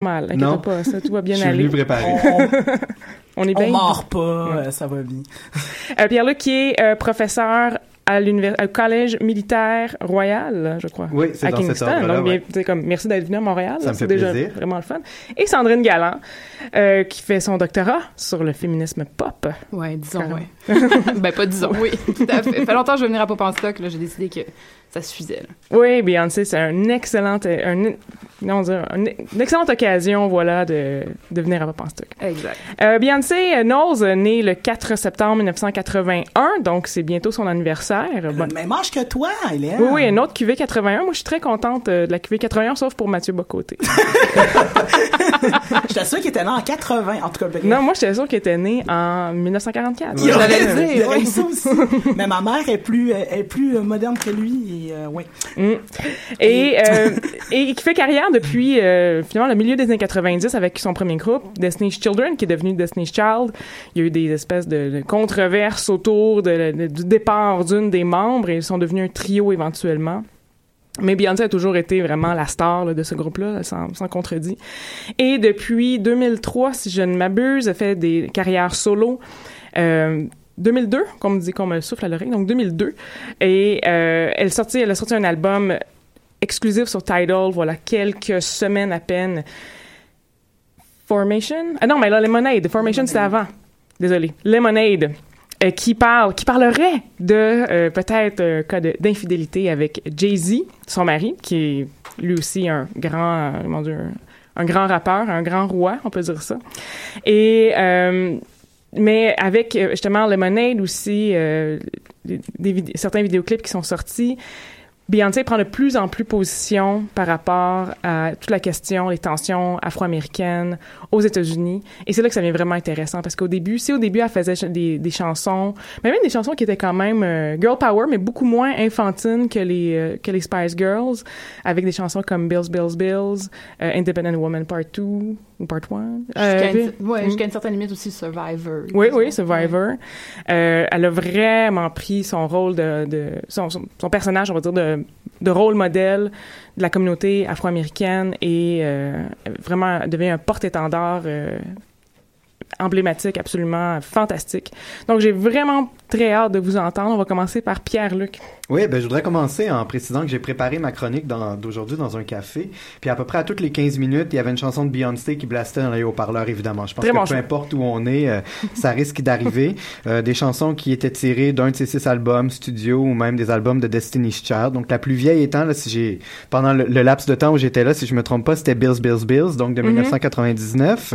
mal. Non. pas, ça, tout va bien Je suis aller. venu préparé. On est On bien. mord pas, euh, ça va bien. Euh, Pierre-Luc qui est euh, professeur à au collège militaire royal, je crois. Oui, c'est à dans cet Kingston. Donc, bien, ouais. comme, merci d'être venu à Montréal. Ça me c'est fait déjà plaisir. vraiment le fun. Et Sandrine Galland, euh, qui fait son doctorat sur le féminisme pop. Ouais, disons, ouais. ben, pas disons, oui, tout à fait. Ça fait longtemps que je veux venir à Pop en stock, là, j'ai décidé que ça suffisait, là. Oui, Beyoncé, c'est un excellent, un, non, dire, un- une excellente occasion, voilà, de, de venir à Pop en stock. Exact. Euh, Beyoncé euh, Knowles, euh, née le 4 septembre 1981, donc c'est bientôt son anniversaire. Elle a Bon- le même âge que toi, Hélène. Oui, oui, une autre QV 81. Moi, je suis très contente de la QV 81, sauf pour Mathieu Bocoté. J'étais sûr qu'il était né en 80. En tout cas, bref. non, moi, j'étais sûre qu'il était né en 1944. Il le ouais. eu ça aussi. Mais ma mère est plus, est plus moderne que lui. Et, euh. Mm. Et, euh, et qui fait carrière depuis euh, finalement le milieu des années 90 avec son premier groupe, Destiny's Children, qui est devenu Destiny's Child. Il y a eu des espèces de, de controverses autour de- de- du départ d'une des membres et ils sont devenus un trio éventuellement. Mais Beyoncé a toujours été vraiment la star là, de ce groupe-là, sans, sans contredit. Et depuis 2003, si je ne m'abuse, elle fait des carrières solo. Euh, 2002, qu'on me dit qu'on me souffle à l'oreille, donc 2002. Et euh, elle, sortit, elle a sorti un album exclusif sur Tidal, voilà, quelques semaines à peine. Formation? Ah non, mais là, Lemonade. Formation, c'était avant. Désolé. Lemonade. euh, qui parle, qui parlerait de euh, peut-être un cas d'infidélité avec Jay-Z, son mari, qui est lui aussi un grand, euh, mon Dieu, un, un grand rappeur, un grand roi, on peut dire ça. Et euh, mais avec euh, justement Lemonade aussi, euh, des, certains vidéoclips qui sont sortis, Beyoncé prend de plus en plus position par rapport à toute la question, les tensions afro-américaines aux États-Unis. Et c'est là que ça devient vraiment intéressant parce qu'au début, si au début elle faisait des, des chansons, mais même des chansons qui étaient quand même euh, girl power, mais beaucoup moins infantines que les euh, que les Spice Girls, avec des chansons comme Bills Bills Bills, euh, Independent Woman Part 2 ou Part 1. Jusqu'à une, ouais, jusqu'à une certaine limite aussi Survivor. Oui, oui. Survivor. Euh, elle a vraiment pris son rôle de, de son, son, son personnage, on va dire, de, de rôle modèle de la communauté afro-américaine et euh, vraiment devient un porte-étendard euh, emblématique, absolument fantastique. Donc, j'ai vraiment très hâte de vous entendre. On va commencer par Pierre-Luc. Oui, ben, je voudrais commencer en précisant que j'ai préparé ma chronique d'aujourd'hui dans un café. Puis à peu près à toutes les 15 minutes, il y avait une chanson de Beyoncé qui blastait dans les haut-parleurs, évidemment. Je pense Très que bon peu choix. importe où on est, euh, ça risque d'arriver. Euh, des chansons qui étaient tirées d'un de ses six albums studio ou même des albums de Destiny's Child. Donc la plus vieille étant, là, si j'ai pendant le, le laps de temps où j'étais là, si je me trompe pas, c'était Bills, Bills, Bills, donc de Mhm. 1999.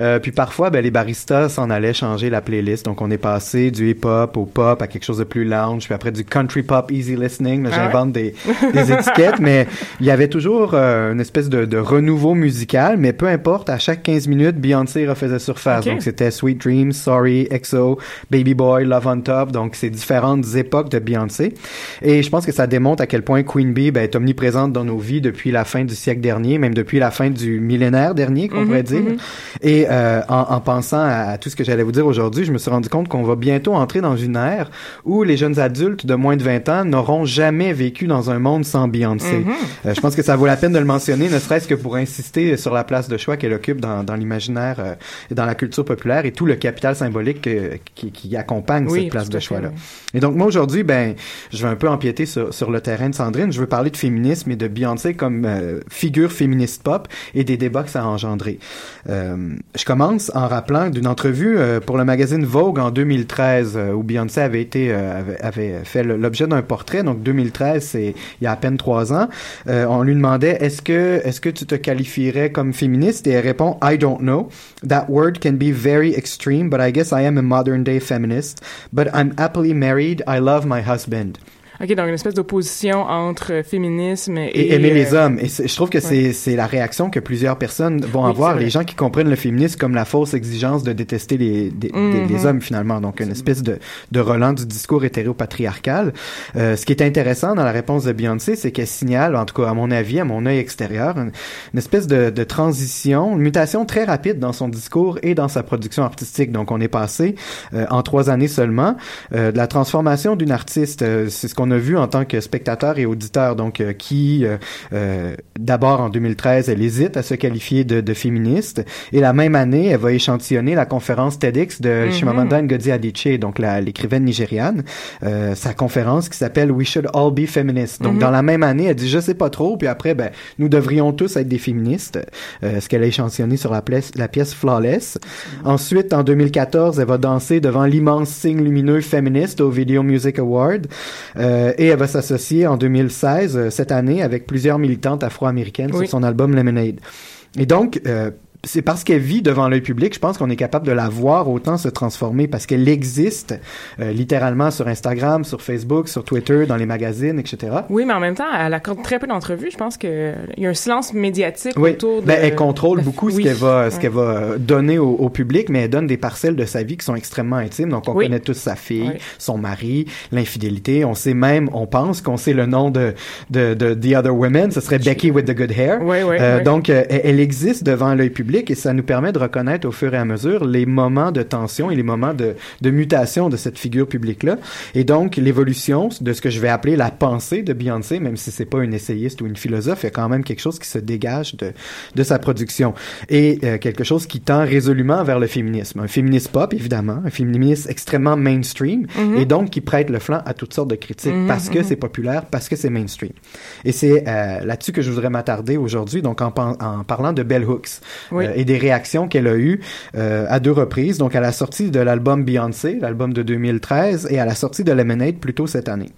Euh, puis parfois, ben, les baristas s'en allaient changer la playlist. Donc on est passé du hip-hop au pop à quelque chose de plus lounge, puis après du country pop easy listening. Là, Ah? J'invente des, des étiquettes, mais il y avait toujours euh, une espèce de, de renouveau musical, mais peu importe, à chaque 15 minutes, Beyoncé refaisait surface. Donc c'était Sweet Dreams, Sorry, EXO, Baby Boy, Love on Top, donc c'est différentes époques de Beyoncé. Et je pense que ça démontre à quel point Queen Bee ben, est omniprésente dans nos vies depuis la fin du siècle dernier, même depuis la fin du millénaire dernier, qu'on Mhm, pourrait dire. mhm. Et euh, en, en pensant à, à tout ce que j'allais vous dire aujourd'hui, je me suis rendu compte qu'on va bientôt entrer dans une ère où les jeunes adultes de moins de 20 ans n'auront jamais vécu dans un monde sans Beyoncé. Mhm. Euh, je pense que ça vaut la peine de le mentionner, ne serait-ce que pour insister sur la place de choix qu'elle occupe dans, dans l'imaginaire euh, et dans la culture populaire et tout le capital symbolique euh, qui, qui accompagne Oui, cette place de choix-là. oui. Et donc moi aujourd'hui, ben, je vais un peu empiéter sur, sur le terrain de Sandrine. Je veux parler de féminisme et de Beyoncé comme euh, figure féministe pop et des débats que ça a engendré. Je commence en rappelant d'une entrevue pour le magazine Vogue en 2013 euh, où Beyoncé avait été avait, avait fait l'objet d'un portrait. Donc 2013, c'est il y a à peine trois ans. Euh, on lui demandait est-ce que est-ce que tu te qualifierais comme féministe? Et elle répond I don't know. That word can be very extreme, but I guess I am a modern day feminist. But I'm happily married. I love my husband. OK, donc une espèce d'opposition entre féminisme et... Et, aimer les euh, hommes. Et je trouve que c'est c'est la réaction que plusieurs personnes vont Oui, avoir. Les gens qui comprennent le féminisme comme la fausse exigence de détester les, des- Mhm. les hommes finalement. Donc une espèce de, de relan du discours hétéropatriarcal. Euh, ce qui est intéressant dans la réponse de Beyoncé, c'est qu'elle signale, en tout cas à mon avis, à mon œil extérieur, une, une espèce de, de transition, une mutation très rapide dans son discours et dans sa production artistique. Donc on est passé euh, en trois années seulement euh, de la transformation d'une artiste, euh, c'est ce qu'on qu'on a vu en tant que spectateur et auditeur, donc euh, qui, euh, euh, d'abord en 2013, elle hésite à se qualifier de, de, féministe, et la même année, elle va échantillonner la conférence TEDx de mm Chimamanda Ngozi Adichie, donc l'écrivaine nigériane, sa conférence qui s'appelle We Should All Be Feminists. Donc, mhm. dans la même année, elle dit, je sais pas trop, puis après, ben, nous devrions tous être des féministes, ce qu'elle a échantillonné sur la, pièce, la pièce Flawless. Ensuite, en 2014, elle va danser devant l'immense signe lumineux féministe au Video Music Award. Euh, et elle va s'associer en 2016, euh, cette année, avec plusieurs militantes afro-américaines sur son album Lemonade. Et donc, euh, c'est parce qu'elle vit devant l'œil public, je pense qu'on est capable de la voir autant se transformer parce qu'elle existe euh, littéralement sur Instagram, sur Facebook, sur Twitter, dans les magazines, etc. Oui, mais en même temps, elle accorde très peu d'entrevues. Je pense qu'il y a un silence médiatique autour de... Ben, elle contrôle beaucoup ce qu'elle va, ce qu'elle va donner au, public, mais elle donne des parcelles de sa vie qui sont extrêmement intimes. Donc, on connaît tous sa fille, son mari, l'infidélité. On sait même, on pense qu'on sait le nom de, de, de The Other Women. Ce serait Becky with the Good Hair. Oui, oui, euh, donc, euh, elle existe devant l'œil public et ça nous permet de reconnaître au fur et à mesure les moments de tension et les moments de, de mutation de cette figure publique-là. Et donc, l'évolution de ce que je vais appeler la pensée de Beyoncé, même si c'est pas une essayiste ou une philosophe, il y a quand même quelque chose qui se dégage de, de sa production. Et euh, quelque chose qui tend résolument vers le féminisme. Un féministe pop, évidemment, un féministe extrêmement mainstream, mm-hmm. et donc qui prête le flanc à toutes sortes de critiques mm-hmm, parce que mm-hmm. c'est populaire, parce que c'est mainstream. Et c'est euh, là-dessus que je voudrais m'attarder aujourd'hui, donc en, en parlant de Bell Hooks. Euh, et des réactions qu'elle a eues euh, à deux reprises, donc à la sortie de l'album Beyoncé, l'album de 2013, et à la sortie de Lemonade plus tôt cette année.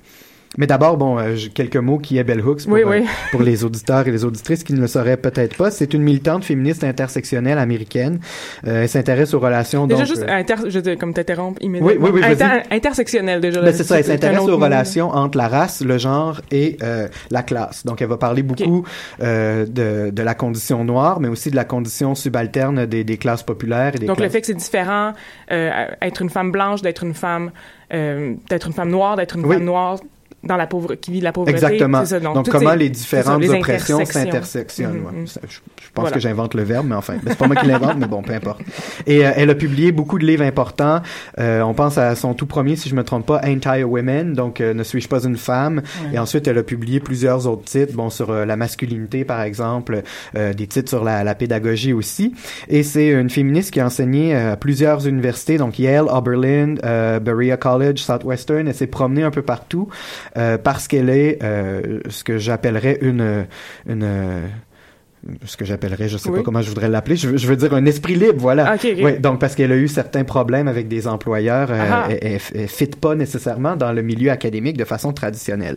Mais d'abord, bon, euh, quelques mots qui est Bell Hooks pour, euh, pour les auditeurs et les auditrices qui ne le sauraient peut-être pas. C'est une militante féministe intersectionnelle américaine. Euh, elle s'intéresse aux relations. Déjà donc, juste inter, je dis, comme t'interrompre immédiatement. Oui, oui, oui. Inter, intersectionnelle déjà. Ben, c'est ça. Elle s'intéresse aux relations entre la race, le genre et la classe. Donc, elle va parler beaucoup de, de la condition noire, mais aussi de la condition subalterne des, des classes populaires et des. Donc, le fait que c'est différent, être une femme blanche, d'être une femme, d'être une femme noire, d'être une femme noire dans la pauvre qui vit la pauvreté. Exactement. Ça, donc, donc comment les différentes oppressions s'intersectionnent. Mm -hmm. je, je, pense que j'invente le verbe, mais enfin, c'est pas moi qui l'invente, mais bon, peu importe. Et euh, elle a publié beaucoup de livres importants. Euh, on pense à son tout premier, si je me trompe pas, Anti Women, donc euh, Ne suis-je pas une femme? Et ensuite, elle a publié plusieurs autres titres, bon, sur euh, la masculinité, par exemple, euh, des titres sur la, la pédagogie aussi. Et c'est une féministe qui a enseigné à plusieurs universités, donc Yale, Oberlin, Berea College, Southwestern. Elle s'est promenée un peu partout. Euh, parce qu'elle est euh, ce que j'appellerais une une ce que j'appellerais, je sais pas comment je voudrais l'appeler, je, veux dire un esprit libre, voilà. Ah, Oui, donc parce qu'elle a eu certains problèmes avec des employeurs, euh, ah. elle, elle, fit pas nécessairement dans le milieu académique de façon traditionnelle.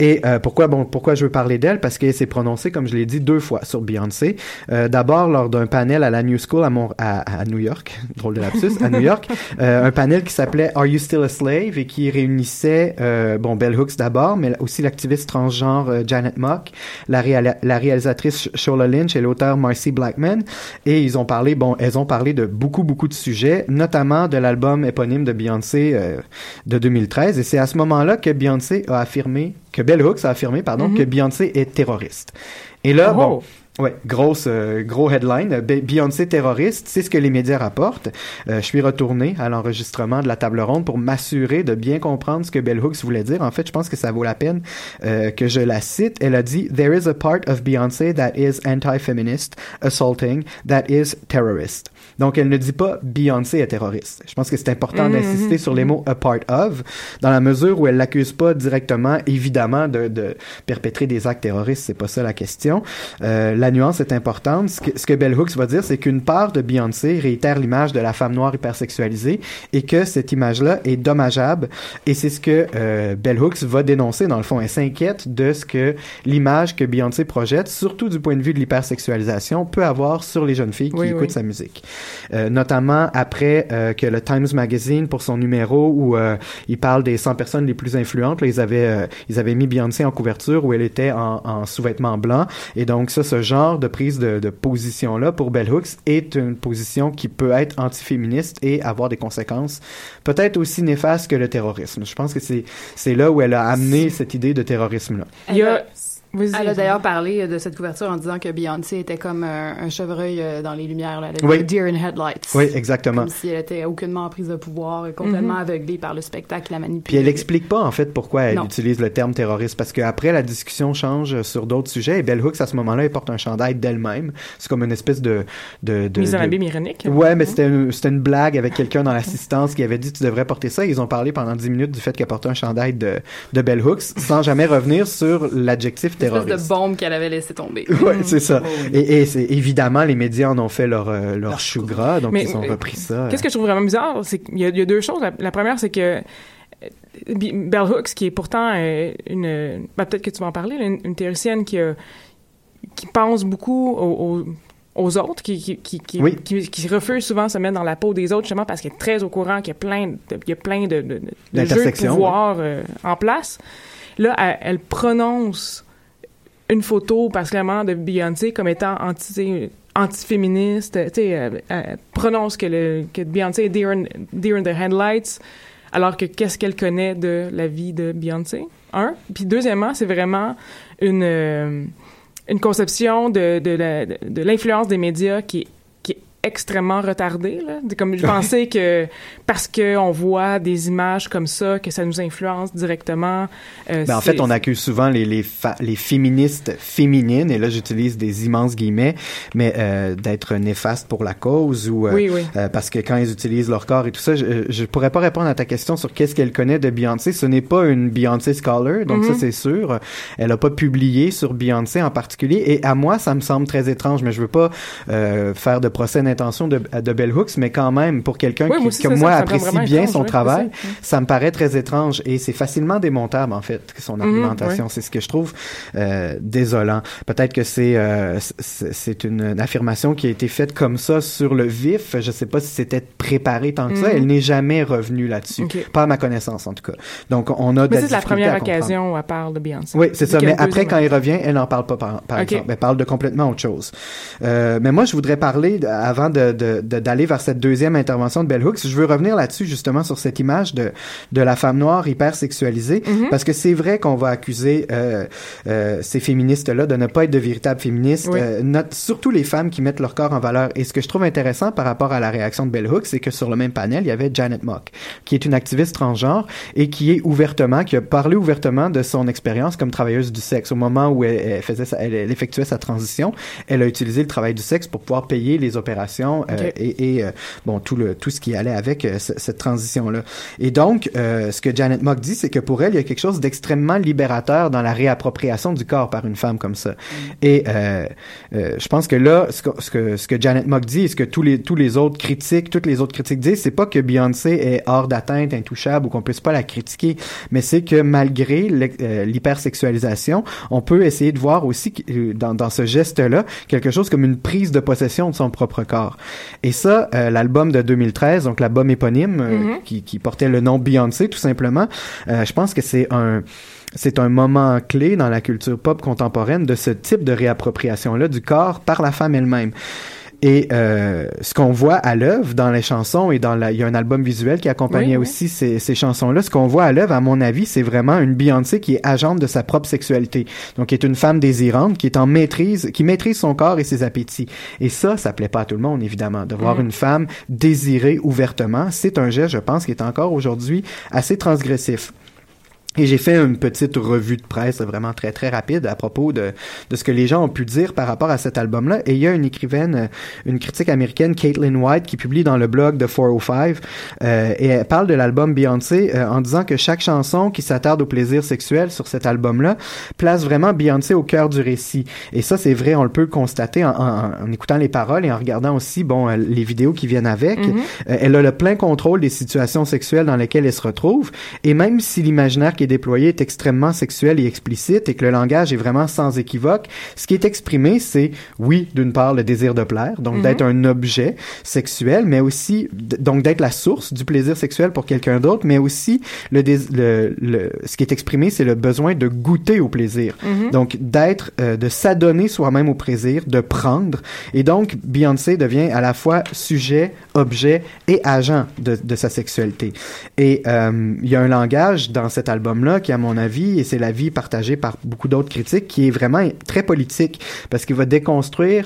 Et euh, pourquoi bon, pourquoi je veux parler d'elle? Parce qu'elle s'est prononcée, comme je l'ai dit, deux fois sur Beyoncé. Euh, D'abord lors d'un panel à la New School à, Mon à, à, New York, drôle de lapsus, à New York, euh, un panel qui s'appelait Are You Still a Slave? Et qui réunissait euh, bon Bell Hooks d'abord, mais aussi l'activiste transgenre Janet Mock, la, la réalisatrice Shola Lynch et l'auteur Marcy Blackman. Et ils ont parlé, bon, elles ont parlé de beaucoup, beaucoup de sujets, notamment de l'album éponyme de Beyoncé euh, de 2013. Et c'est à ce moment-là que Beyoncé a affirmé, que Bell Hooks a affirmé, pardon, mm-hmm. que Beyoncé est terroriste. Et là, oh. bon, Ouais, grosse, euh, gros headline. Beyoncé terroriste, c'est ce que les médias rapportent. Euh, je suis retourné à l'enregistrement de la table ronde pour m'assurer de bien comprendre ce que Bell Hooks voulait dire. En fait, je pense que ça vaut la peine euh, que je la cite. Elle a dit There is a part of Beyoncé that is anti-feminist, assaulting, that is terrorist. Donc, elle ne dit pas Beyoncé est terroriste. Je pense que c'est important Mhm, d'insister mhm, sur les mots a part of, dans la mesure où elle l'accuse pas directement, évidemment, de, de perpétrer des actes terroristes. C'est pas ça la question. Euh, la nuance est importante. Ce que, ce que Bell Hooks va dire, c'est qu'une part de Beyoncé réitère l'image de la femme noire hypersexualisée et que cette image-là est dommageable. Et c'est ce que euh, Bell Hooks va dénoncer, dans le fond. Elle s'inquiète de ce que l'image que Beyoncé projette, surtout du point de vue de l'hypersexualisation, peut avoir sur les jeunes filles qui Oui, écoutent oui. sa musique. Euh, notamment après euh, que le Times Magazine, pour son numéro où euh, il parle des 100 personnes les plus influentes, là, ils avaient euh, ils avaient mis Beyoncé en couverture où elle était en, en sous-vêtements blancs. Et donc ça, ce genre de prise de, de position-là pour Bell Hooks est une position qui peut être antiféministe et avoir des conséquences peut-être aussi néfastes que le terrorisme. Je pense que c'est c'est là où elle a amené cette idée de. Il y a... Vas-y. Elle a d'ailleurs parlé de cette couverture en disant que Beyoncé était comme un, un chevreuil euh, dans les lumières, là. Oui. deer in headlights. Oui, exactement. Comme si elle était aucunement en prise de pouvoir et complètement Mhm. aveuglée par le spectacle, la manipulation. Puis elle explique pas en fait pourquoi elle Non. utilise le terme terroriste parce qu'après la discussion change sur d'autres sujets et Bell Hooks à ce moment-là elle porte un chandail d'elle-même. C'est comme une espèce de de, de, Mise en abîme ironique. Ouais, mais c'était une, c'était une blague avec quelqu'un dans l'assistance qui avait dit tu devrais porter ça. Ils ont parlé pendant 10 minutes du fait qu'elle portait un chandail de, de Bell Hooks sans jamais revenir sur l'adjectif Une espèce terroriste. de bombe qu'elle avait laissé tomber. Ouais, c'est ça. Oh, oui. Et, et c'est évidemment les médias en ont fait leur euh, leur chou gras, donc Mais, ils ont repris ça. Qu'est-ce que je trouve vraiment bizarre, c'est qu'il y, a- il y a deux choses. La, la première, c'est que euh, Bell Hooks, qui est pourtant euh, une, ben, peut-être que tu vas en parler, là, une, une théoricienne qui, a- qui pense beaucoup aux, aux- aux autres, qui, qui, qui, qui, Oui. qui- qui refuse souvent de se mettre dans la peau des autres, justement parce qu'elle est très au courant qu'il y a plein de, il y a plein de, de, de- de jeux de pouvoir euh, en place. Là, elle, elle prononce une photo particulièrement de Beyoncé comme étant anti, anti-féministe, tu sais, elle, elle prononce que, le, que Beyoncé est deer in, the headlights, alors que qu'est-ce qu'elle connaît de la vie de Beyoncé? Un. Puis deuxièmement, c'est vraiment une, euh, une conception de, de, la- de, de l'influence des médias qui est extrêmement retardée. Là. Comme je pensais que parce qu'on voit des images comme ça, que ça nous influence directement. euh, Ben, en fait, on accuse souvent les, les, féministes féminines, et là j'utilise des immenses guillemets, mais euh, d'être néfastes pour la cause ou euh, Oui, oui. parce que quand ils utilisent leur corps et tout ça, je, je pourrais pas répondre à ta question sur qu'est-ce qu'elle connaît de Beyoncé. Ce n'est pas une Beyoncé scholar, donc ça Mhm. c'est sûr. Elle a pas publié sur Beyoncé en particulier, et à moi ça me semble très étrange, mais je veux pas faire de procès d'intention de, de Bell Hooks, mais quand même pour quelqu'un Oui, qui, comme moi ça, apprécie bien étrange, son travail, ça. ça me paraît très étrange et c'est facilement démontable en fait son Mhm, argumentation. C'est ce que je trouve euh, désolant. Peut-être que c'est euh, c'est une, une affirmation qui a été faite comme ça sur le vif. Je sais pas si c'était préparé tant que ça. Mhm. Elle n'est jamais revenue là-dessus, Ok. pas à ma connaissance en tout cas. Donc on a Mais c'est la première à occasion où elle parle de Beyoncé. Oui, c'est ça. Mais après, quand il revient, elle n'en parle pas, par, exemple. Elle parle de complètement autre chose. Euh, mais moi, je voudrais parler, avant de, de, de- d'aller vers cette deuxième intervention de Bell Hooks, je veux revenir là-dessus, justement, sur cette image de, de la femme noire hyper sexualisée, Mhm. parce que c'est vrai qu'on va accuser euh, euh, ces féministes-là de ne pas être de véritables féministes, Oui. euh, not- surtout les femmes qui mettent leur corps en valeur. Et ce que je trouve intéressant par rapport à la réaction de Bell Hooks, c'est que sur le même panel, il y avait Janet Mock, qui est une activiste transgenre et qui est ouvertement, qui a parlé ouvertement de son expérience comme travailleuse du sexe. Au moment où elle, elle faisait, sa- elle, elle effectuait sa transition, elle a utilisé le travail du sexe pour pouvoir payer les opérations euh, et, et, euh, bon tout le tout ce qui allait avec euh, ce- cette transition là. Et donc, euh, ce que Janet Mock dit, c'est que pour elle, il y a quelque chose d'extrêmement libérateur dans la réappropriation du corps par une femme comme ça. Et euh, euh, je pense que là, ce que, ce que ce que Janet Mock dit, et ce que tous les tous les autres critiques, toutes les autres critiques disent, c'est pas que Beyoncé est hors d'atteinte, intouchable ou qu'on puisse pas la critiquer, mais c'est que malgré l'hypersexualisation, on peut essayer de voir aussi dans dans ce geste-là quelque chose comme une prise de possession de son propre corps. Et ça, euh, l'album de 2013, donc l'album éponyme euh, Mhm. qui, qui portait le nom Beyoncé tout simplement, euh, je pense que c'est un c'est un moment clé dans la culture pop contemporaine de ce type de réappropriation-là du corps par la femme elle-même. Et euh, ce qu'on voit à l'œuvre dans les chansons et dans la, il y a un album visuel qui accompagnait Oui, oui. aussi ces, ces chansons-là. Ce qu'on voit à l'œuvre, à mon avis, c'est vraiment une Beyoncé qui est agente de sa propre sexualité. Donc, qui est une femme désirante, qui est en maîtrise, qui maîtrise son corps et ses appétits. Et ça, ça plaît pas à tout le monde, évidemment. De voir Mhm. une femme désirée ouvertement, c'est un geste, je pense, qui est encore aujourd'hui assez transgressif. Et j'ai fait une petite revue de presse vraiment très très rapide à propos de, de ce que les gens ont pu dire par rapport à cet album-là. Et il y a une écrivaine, euh, une critique américaine, Caitlin White, qui publie dans le blog de 405, euh, et elle parle de l'album Beyoncé euh, en disant que chaque chanson qui s'attarde au plaisir sexuel sur cet album-là place vraiment Beyoncé au cœur du récit. Et ça, c'est vrai, on le peut constater en, en- en écoutant les paroles et en regardant aussi, bon, euh, les vidéos qui viennent avec. Mhm. Euh, elle a le plein contrôle des situations sexuelles dans lesquelles elle se retrouve. Et même si l'imaginaire qui est déployé est extrêmement sexuel et explicite et que le langage est vraiment sans équivoque, ce qui est exprimé, c'est, oui, d'une part, le désir de plaire, donc Mhm. d'être un objet sexuel, mais aussi, donc d'être la source du plaisir sexuel pour quelqu'un d'autre, mais aussi, le, dés- le, le- ce qui est exprimé, c'est le besoin de goûter au plaisir. Mhm. Donc, d'être, euh, de s'adonner soi-même au plaisir, de prendre. Et donc, Beyoncé devient à la fois sujet, objet et agent de, de sa sexualité. Et euh, il y a un langage dans cet album album-là, qui à mon avis, et c'est l'avis partagé par beaucoup d'autres critiques, qui est vraiment très politique, parce qu'il va déconstruire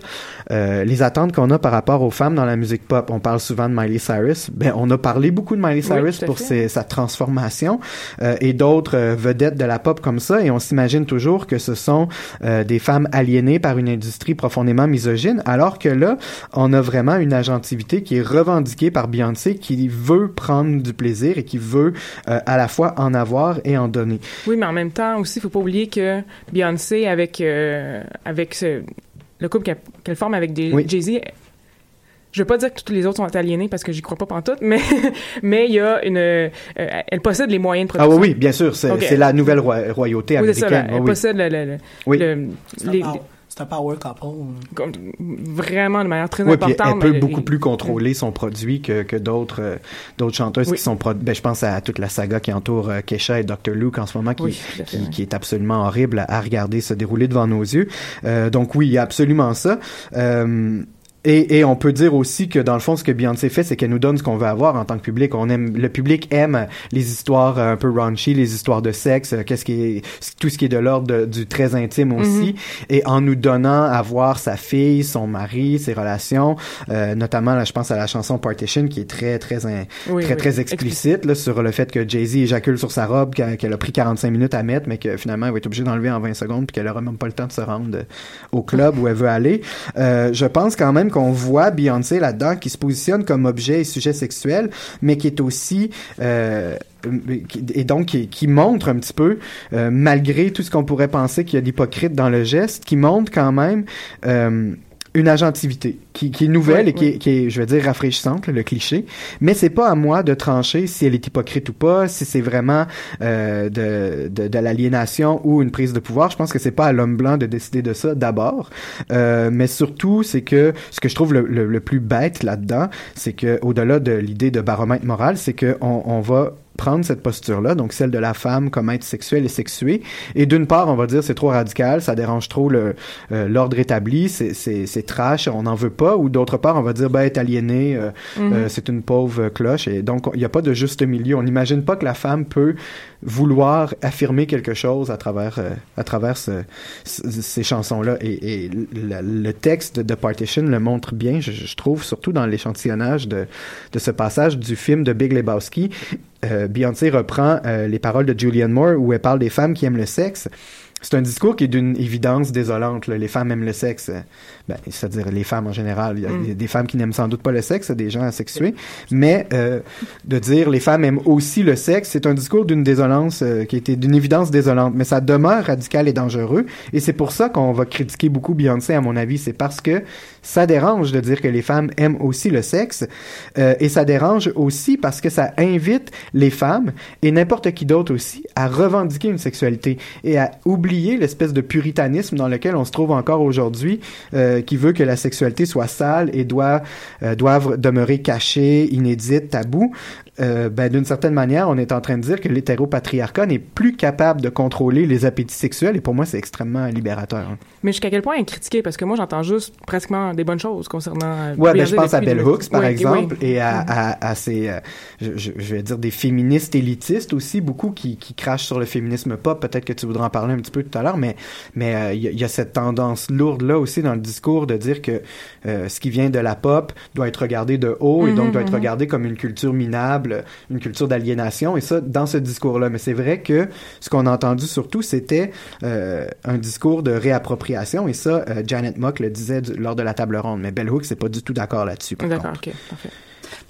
euh, les attentes qu'on a par rapport aux femmes dans la musique pop. On parle souvent de Miley Cyrus. Ben, on a parlé beaucoup de Miley Cyrus pour ses- sa transformation euh, et d'autres euh, vedettes de la pop comme ça, et on s'imagine toujours que ce sont des femmes aliénées par une industrie profondément misogyne, alors que là, on a vraiment une agentivité qui est revendiquée par Beyoncé, qui veut prendre du plaisir et qui veut à la fois en avoir et en donner. Oui, mais en même temps aussi, il faut pas oublier que Beyoncé, avec, euh, avec ce- le couple qu'elle forme avec Oui. Jay-Z, je veux pas dire que tous les autres sont aliénés parce que j'y crois pas pantoute, mais mais il y a une, euh, elle possède les moyens de Ah production. oui, oui, bien sûr, c'est la nouvelle roi- royauté Oui, c'est ça, américaine. là, elle oui, oui. possède le, le- le- Oui. le- C'est un, les- c'est un power couple. comme- vraiment de manière très Oui, importante. elle peut mais- beaucoup plus contrôler son produit que, que d'autres euh, d'autres chanteuses Oui. qui sont ben, je pense à toute la saga qui entoure euh, Kesha et Dr. Luke en ce moment qui, Oui, qui est absolument horrible à, à regarder se dérouler devant nos yeux. Euh, donc oui, il y a absolument ça. Euh, et, et on peut dire aussi que dans le fond, ce que Beyoncé fait, c'est qu'elle nous donne ce qu'on veut avoir en tant que public. On aime, le public aime les histoires un peu raunchy, les histoires de sexe, euh, qu'est-ce qui est, tout ce qui est de l'ordre du très intime aussi. Et en nous donnant à voir sa fille, son mari, ses relations, euh, notamment là, je pense à la chanson Partition qui est très très in- Oui, très oui, très explicite là, sur le fait que Jay-Z éjacule sur sa robe qu'elle a pris 45 minutes à mettre mais que finalement elle va être obligée d'enlever en 20 secondes puis qu'elle aura même pas le temps de se rendre euh, au club où elle veut aller. Euh, je pense quand même qu'on voit Beyoncé là-dedans qui se positionne comme objet et sujet sexuel mais qui est aussi euh, et donc qui, qui montre un petit peu euh, malgré tout ce qu'on pourrait penser qu'il y a d'hypocrite dans le geste qui montre quand même euh, une agentivité qui, qui est nouvelle Oui, et qui, est, qui est, je veux dire, rafraîchissante, le cliché. Mais c'est pas à moi de trancher si elle est hypocrite ou pas, si c'est vraiment euh, de, de, de l'aliénation ou une prise de pouvoir. Je pense que c'est pas à l'homme blanc de décider de ça d'abord. Euh, mais surtout, c'est que ce que je trouve le, le, le plus bête là-dedans, c'est que au-delà de l'idée de baromètre moral, c'est que on, on va prendre cette posture-là, donc celle de la femme comme être sexuelle et sexuée. Et d'une part, on va dire c'est trop radical, ça dérange trop le euh, l'ordre établi, c'est trash, on n'en veut pas. Ou d'autre part, on va dire ben être aliéné, euh, euh, c'est une pauvre cloche. Et donc il n'y a pas de juste milieu. On n'imagine pas que la femme peut vouloir affirmer quelque chose à travers à travers ce- ce- ces chansons-là. Et, et le, le texte de Partition le montre bien, je, je trouve, surtout dans l'échantillonnage de de ce passage du film de Big Lebowski. Euh, Beyoncé reprend euh, les paroles de Julianne Moore où elle parle des femmes qui aiment le sexe. C'est un discours qui est d'une évidence désolante. là. Les femmes aiment le sexe. Ben, c'est-à-dire les femmes en général. Il y a Mm. des femmes qui n'aiment sans doute pas le sexe, des gens asexués. Mais euh, de dire les femmes aiment aussi le sexe, c'est un discours d'une désolance euh, qui était d'une évidence désolante. Mais ça demeure radical et dangereux. Et c'est pour ça qu'on va critiquer beaucoup Beyoncé, à mon avis. C'est parce que ça dérange de dire que les femmes aiment aussi le sexe. Euh, et ça dérange aussi parce que ça invite les femmes et n'importe qui d'autre aussi à revendiquer une sexualité et à oublier l'espèce de puritanisme dans lequel on se trouve encore aujourd'hui, euh, qui veut que la sexualité soit sale et doit euh, doivent demeurer cachée, inédite, tabou. Euh, ben, d'une certaine manière, on est en train de dire que l'hétéropatriarcat n'est plus capable de contrôler les appétits sexuels et pour moi, c'est extrêmement libérateur. hein. Mais jusqu'à quel point est critiquée? Parce que moi, j'entends juste pratiquement des bonnes choses concernant... euh, Ouais, ben, je pense à Bell Hooks, par Oui, exemple, oui. et à, à, à ces, euh, je, vais dire, des féministes élitistes aussi, beaucoup qui, qui crachent sur le féminisme pop. Peut-être que tu voudras en parler un petit peu tout à l'heure, mais mais euh, il y, a- il y a cette tendance lourde-là aussi dans le discours de dire que ce qui vient de la pop doit être regardé de haut et donc Mhm, doit être mhm. regardé comme une culture minable, une culture d'aliénation, et ça, dans ce discours-là. Mais c'est vrai que ce qu'on a entendu surtout, c'était euh, un discours de réappropriation, et ça, euh, Janet Mock le disait du- lors de la table ronde. Mais Bell Hooks, c'est pas du tout d'accord là-dessus. par D'accord, contre. ok, parfait.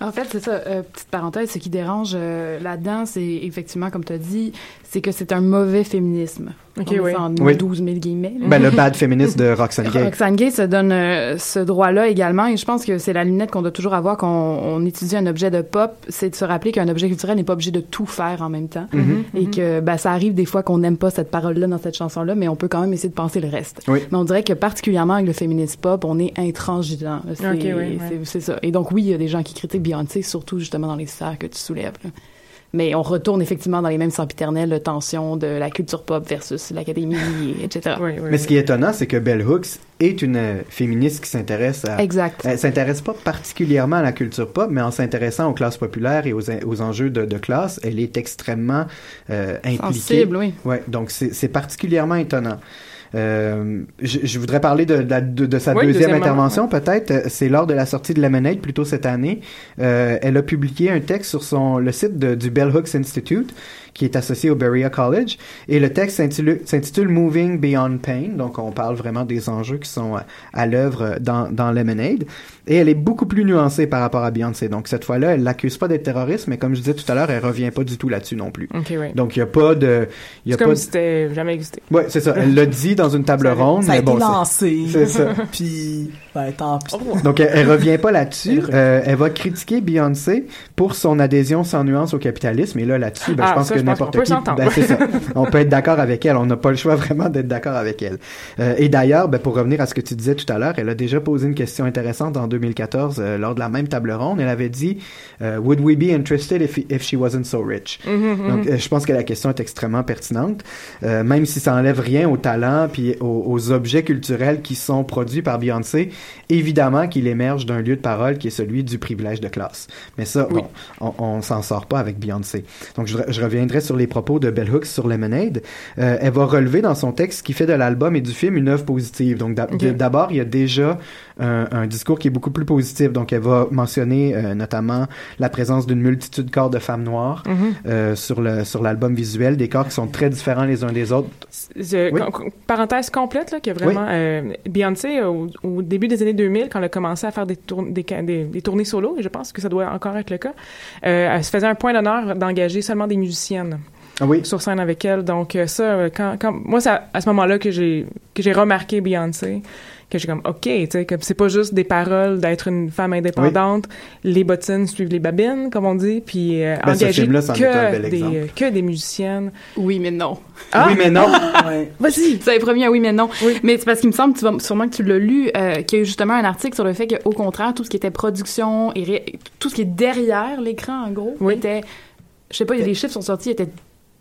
En fait, c'est ça. euh, petite parenthèse, ce qui dérange euh, là-dedans, c'est effectivement, comme tu as dit, c'est que c'est un mauvais féminisme. Oui. en Oui. 12 000 guillemets. Ben, le bad féministe de Roxane Gay. Roxane Gay se donne euh, ce droit-là également, et je pense que c'est la lunette qu'on doit toujours avoir quand on, on étudie un objet de pop, c'est de se rappeler qu'un objet culturel n'est pas obligé de tout faire en même temps, Mhm. et que ben, ça arrive des fois qu'on n'aime pas cette parole-là dans cette chanson-là, mais on peut quand même essayer de penser le reste. Oui. Mais on dirait que particulièrement avec le féminisme pop, on est intransigeant. C'est Ok, oui, ouais. ça. Et donc oui, il y a des gens qui critiquent Beyoncé, surtout justement dans les sphères que tu soulèves. là. Mais on retourne effectivement dans les mêmes sempiternelles tensions de la culture pop versus l'académie, etc. Oui, oui, Mais ce qui est étonnant, c'est que Bell Hooks est une euh, féministe qui s'intéresse à... Exact. Elle s'intéresse pas particulièrement à la culture pop, mais en s'intéressant aux classes populaires et aux, aux enjeux de, de classe, elle est extrêmement euh, impliquée. Sensible, oui. Ouais, donc c'est c'est particulièrement étonnant. Euh, je, je voudrais parler de, de, de- de sa Oui, deuxième intervention, peut-être. Euh, C'est lors de la sortie de Lemonade, plutôt cette année. Euh, elle a publié un texte sur son le site de- du Bell Hooks Institute, qui est associé au Berea College. Et le texte s'intitule s'intitule Moving Beyond Pain. Donc, on parle vraiment des enjeux qui sont à, à l'œuvre dans, dans Lemonade. Et elle est beaucoup plus nuancée par rapport à Beyoncé. Donc, cette fois-là, elle l'accuse pas d'être terroriste, mais comme je disais tout à l'heure, elle revient pas du tout là-dessus non plus. OK, oui. Donc, il y a pas de... Y a C'est pas comme de- si c'était jamais existé. Ouais, c'est ça. Elle l'a dit dans une table ronde, Ça a mais été bon, c'est- lancé. c'est ça. Puis, ben, tant pis. Donc, elle, elle revient pas là-dessus. Elle. Euh, elle va critiquer Beyoncé pour son adhésion sans nuance au capitalisme. Et là, là-dessus, ben, Ah, je pense ça, que je pense qu'on n'importe qui, ben, ça. On peut être d'accord avec elle. On n'a pas le choix vraiment d'être d'accord avec elle. Euh, et d'ailleurs, ben, pour revenir à ce que tu disais tout à l'heure, elle a déjà posé une question intéressante en 2014 euh, lors de la même table ronde. Elle avait dit euh, Would we be interested if, if she wasn't so rich? Mhm, Donc, euh, je pense que la question est extrêmement pertinente, même si ça enlève rien au talent puis aux, aux objets culturels qui sont produits par Beyoncé. Évidemment qu'il émerge d'un lieu de parole qui est celui du privilège de classe. Mais ça, Oui. bon, on, on s'en sort pas avec Beyoncé. Donc, je, je sur les propos de Bell Hooks sur Lemonade. Euh, elle va relever dans son texte ce qui fait de l'album et du film une œuvre positive. Donc, d'abord, il y a déjà un, un discours qui est beaucoup plus positif. Donc, elle va mentionner euh, notamment la présence d'une multitude de corps de femmes noires mhm. euh, sur le sur l'album visuel, des corps qui sont très différents les uns des autres. Oui. parenthèse complète, là, que vraiment, euh, Beyoncé, au, au début des années 2000, quand elle a commencé à faire des, tour- des, ca- des, des tournées solo, et je pense que ça doit encore être le cas, elle se faisait un point d'honneur d'engager seulement des Ah oui? sur scène avec elle. Donc euh, ça, euh, quand, quand moi, c'est à, à ce moment-là que j'ai que j'ai remarqué Beyoncé, que j'ai comme, OK, tu sais, comme c'est pas juste des paroles d'être une femme indépendante, les bottines suivent les babines, comme on dit, puis euh, Ben, engager que des, euh, que des musiciennes. Oui, mais non. Ah! Oui, mais non. Ouais. Vas-y! Ça avait promis un oui, mais non. Oui. Mais c'est parce qu'il me semble, tu vas, sûrement que tu l'as lu, euh, qu'il y a eu justement un article sur le fait qu'au contraire, tout ce qui était production et ré- tout ce qui est derrière l'écran, en gros, Oui. était, je sais pas, les chiffres sont sortis, étaient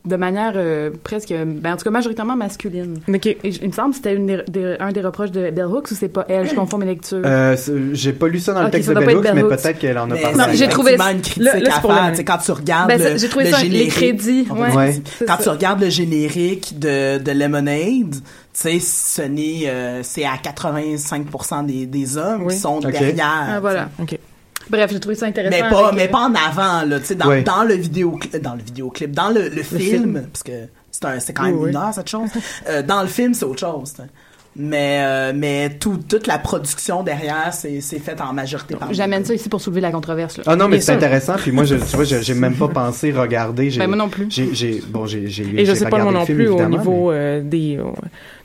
de manière euh, presque, ben, en tout cas majoritairement masculine. OK. Et je- il me semble que c'était une des- des- un des reproches de Bell Hooks ou c'est pas elle, je confonds mes lectures. Euh, j'ai pas lu ça dans le texte de Bell Hooks, mais Bell Hooks. peut-être qu'elle en a parlé. Non, c'est j'ai trouvé- une critique là, à le quand tu regardes Ben, ça, le, j'ai trouvé le ça, les générique- crédits, ouais. Ouais. C'est Quand ça. tu regardes le générique de, de Lemonade, tu sais, ce n'est, euh, c'est à 85% des, des hommes Oui. qui sont Ok. derrière. Ah, voilà. OK. Bref, j'ai trouvé ça intéressant. Mais pas, avec, mais euh, pas en avant, là, tu sais, dans, Ouais. dans le vidéoclip, dans le vidéoclip, dans le, le, film, film. parce que c'est un, c'est quand même Oui, une heure, cette chose. Euh, dans le film, c'est autre chose. Mais, euh, mais tout, toute la production derrière, c'est, c'est fait en majorité par J'amène ça ici pour soulever la controverse. Là. Ah non, mais c'est intéressant. Puis moi, je, tu vois, j'ai j'ai même pas pensé regarder. J'ai, Ben, moi non plus. J'ai, j'ai, bon, j'ai, j'ai, Et je sais pas moi non film, plus au niveau euh, des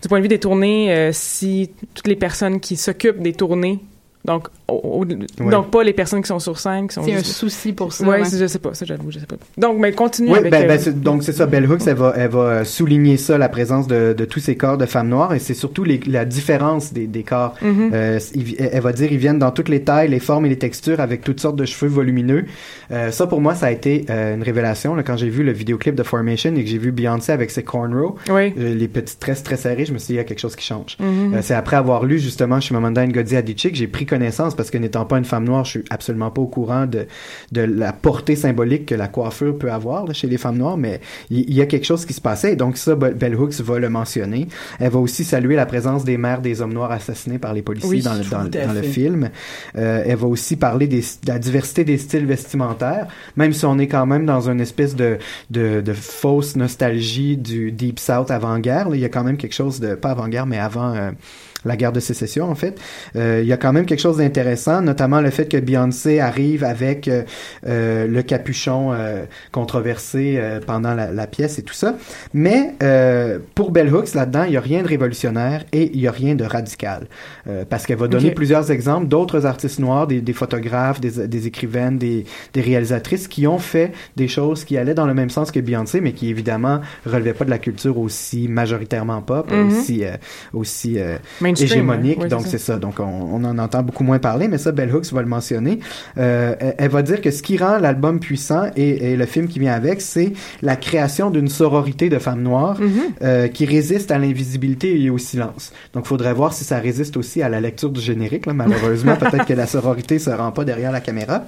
du point de vue des tournées euh, si toutes les personnes qui s'occupent des tournées donc au- au- donc pas les personnes qui sont sur scène qui sont C'est un souci pour ça. ouais, ouais. je sais pas ça j'avoue je sais pas donc mais continue Oui, avec ben, euh, ben, c'est- donc c'est ça. Bell Hooks, elle va, elle va souligner ça, la présence de, de tous ces corps de femmes noires, et c'est surtout les, la différence des, des corps. mhm. Euh, elle va dire ils viennent dans toutes les tailles, les formes et les textures, avec toutes sortes de cheveux volumineux. Euh, ça, pour moi, ça a été euh, une révélation là, quand j'ai vu le vidéoclip de Formation et que j'ai vu Beyoncé avec ses cornrows, oui euh, les petites tresses très serrées. Je me suis dit il y a quelque chose qui change. Mhm. Euh, c'est après avoir lu justement chez Mamanda Ngozi Adichie que j'ai pris connaissance parce que n'étant pas une femme noire, je suis absolument pas au courant de, de la portée symbolique que la coiffure peut avoir là, chez les femmes noires, mais il y, a quelque chose qui se passait et donc ça, Be- Bell Hooks va le mentionner. Elle va aussi saluer la présence des mères des hommes noirs assassinés par les policiers Oui, dans, le, dans, le- dans film. Euh, elle va aussi parler des, de la diversité des styles vestimentaires, même si on est quand même dans une espèce de, de, de fausse nostalgie du Deep South avant-guerre. Il y a quand même quelque chose de, pas avant-guerre, mais avant... euh, la guerre de sécession en fait. Euh, il y a quand même quelque chose d'intéressant, notamment le fait que Beyoncé arrive avec euh, euh, le capuchon euh, controversé euh, pendant la, la pièce et tout ça. Mais euh, pour Bell Hooks là-dedans, il y a rien de révolutionnaire et il y a rien de radical, Euh, parce qu'elle va donner plusieurs exemples d'autres artistes noirs, des, des photographes, des, des écrivaines, des, des réalisatrices qui ont fait des choses qui allaient dans le même sens que Beyoncé, mais qui évidemment relevaient pas de la culture aussi majoritairement pop, Mhm. aussi euh, aussi euh, hégémonique. Ouais, donc c'est ça. Donc on, on en entend beaucoup moins parler, mais ça, Bell Hooks va le mentionner. Euh, elle, va dire que ce qui rend l'album puissant et, et le film qui vient avec, c'est la création d'une sororité de femmes noires Mhm. euh, qui résiste à l'invisibilité et au silence. Donc, faudrait voir si ça résiste aussi à la lecture du générique. Là. Malheureusement, peut-être que la sororité se rend pas derrière la caméra.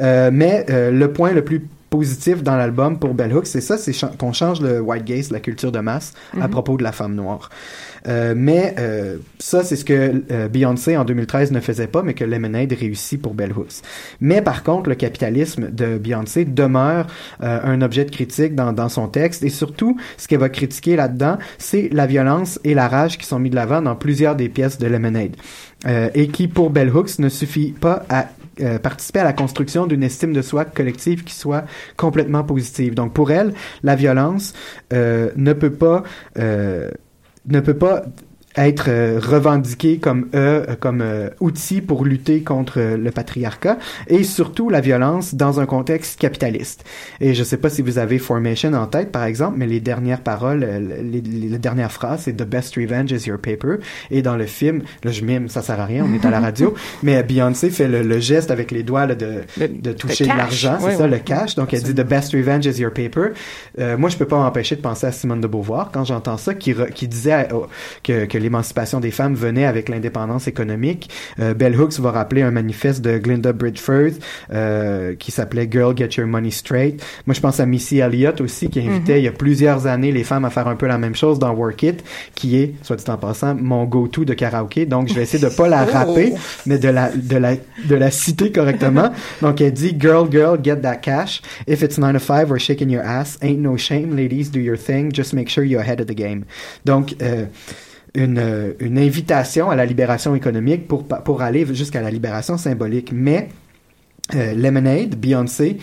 Euh, mais euh, le point le plus positif dans l'album pour Bell Hooks, c'est ça, c'est qu'on change le white gaze, la culture de masse, à Mhm. propos de la femme noire. Euh, mais euh, ça, c'est ce que euh, Beyoncé en 2013 ne faisait pas, mais que Lemonade réussit pour Bell Hooks. Mais par contre, le capitalisme de Beyoncé demeure euh, un objet de critique dans, dans son texte, et surtout, ce qu'elle va critiquer là-dedans, c'est la violence et la rage qui sont mis de l'avant dans plusieurs des pièces de Lemonade, euh, et qui, pour Bell Hooks, ne suffit pas à euh, participer à la construction d'une estime de soi collective qui soit complètement positive. Donc pour elle, la violence euh, ne peut pas euh, ne peut pas être euh, revendiquée comme euh, comme euh, outil pour lutter contre euh, le patriarcat et surtout la violence dans un contexte capitaliste. Et je sais pas si vous avez Formation en tête par exemple, mais les dernières paroles, euh, les, les, les dernières phrases, c'est The best revenge is your paper. Et dans le film, là je mime, ça sert à rien, on est à la radio, mais Beyoncé fait le, le geste avec les doigts là, de Le- de toucher l'argent, c'est ça le cash. Donc elle dit the best revenge is your paper. Euh, moi je peux pas m'empêcher de penser à Simone de Beauvoir quand j'entends ça qui re- qui disait à- que que l'émancipation des femmes venait avec l'indépendance économique. Euh, Bell Hooks va rappeler un manifeste de Glinda Bridgeford euh, qui s'appelait Girl Get Your Money Straight. Moi je pense à Missy Elliott aussi qui invitait Mhm. il y a plusieurs années les femmes à faire un peu la même chose dans Work It qui est soit dit en passant mon go-to de karaoké. Donc je vais essayer de pas la rapper mais de la de la de la citer correctement. Donc elle dit girl girl get that cash. If it's 9 to 5 or shaking your ass, ain't no shame ladies do your thing, just make sure you're ahead of the game. Donc euh, une, euh, une invitation à la libération économique pour pour aller jusqu'à la libération symbolique. Mais euh, Lemonade, Beyoncé,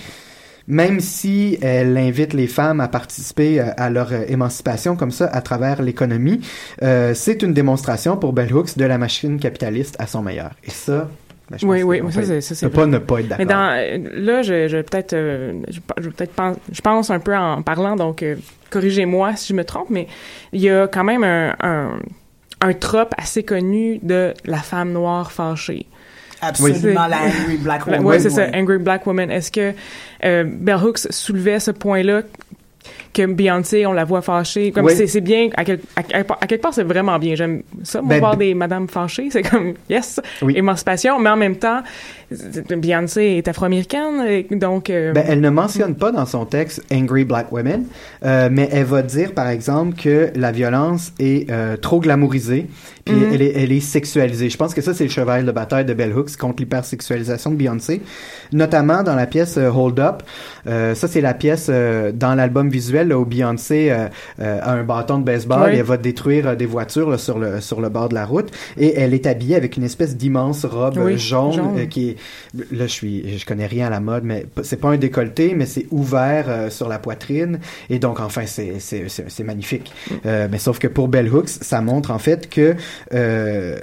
même si elle invite les femmes à participer euh, à leur émancipation comme ça à travers l'économie, euh, c'est une démonstration pour Bell Hooks de la machine capitaliste à son meilleur. Et ça, ben, je Oui, pense oui, ça, peut- c'est- peut pas ne pas être Mais d'accord. dans là, je, je peut-être, euh, je, je vais peut-être pen- je pense un peu en parlant, donc euh, corrigez-moi si je me trompe, mais il y a quand même un, un, un trope assez connu de la femme noire fâchée. Absolument, Oui. la Angry Black Woman. c'est ça. Angry Black Woman. Est-ce que euh, Bell Hooks soulevait ce point-là que Beyoncé, on la voit fâchée, comme Oui. c'est bien, à, quel- à, à quelque part, c'est vraiment bien. J'aime ça, Ben, voir b- des madames fâchées, c'est comme, yes, Oui. émancipation, mais en même temps, Beyoncé est afro-américaine, donc... euh, Ben, elle ne mentionne pas dans son texte Angry Black Women, euh, mais elle va dire, par exemple, que la violence est euh, trop glamourisée, puis Mhm. elle, est, elle est sexualisée. Je pense que ça, c'est le cheval de bataille de Bell Hooks contre l'hypersexualisation de Beyoncé, notamment dans la pièce euh, Hold Up. Euh, ça, c'est la pièce euh, dans l'album visuel là, où Beyoncé a un bâton de baseball Oui. et elle va détruire des voitures là, sur, le, sur le bord de la route. Et elle est habillée avec une espèce d'immense robe Oui, jaune, jaune. qui est là je suis je connais rien à la mode mais c'est pas un décolleté mais c'est ouvert euh, sur la poitrine. Et donc enfin c'est c'est c'est magnifique. Euh, mais sauf que pour Bell Hooks ça montre en fait que euh,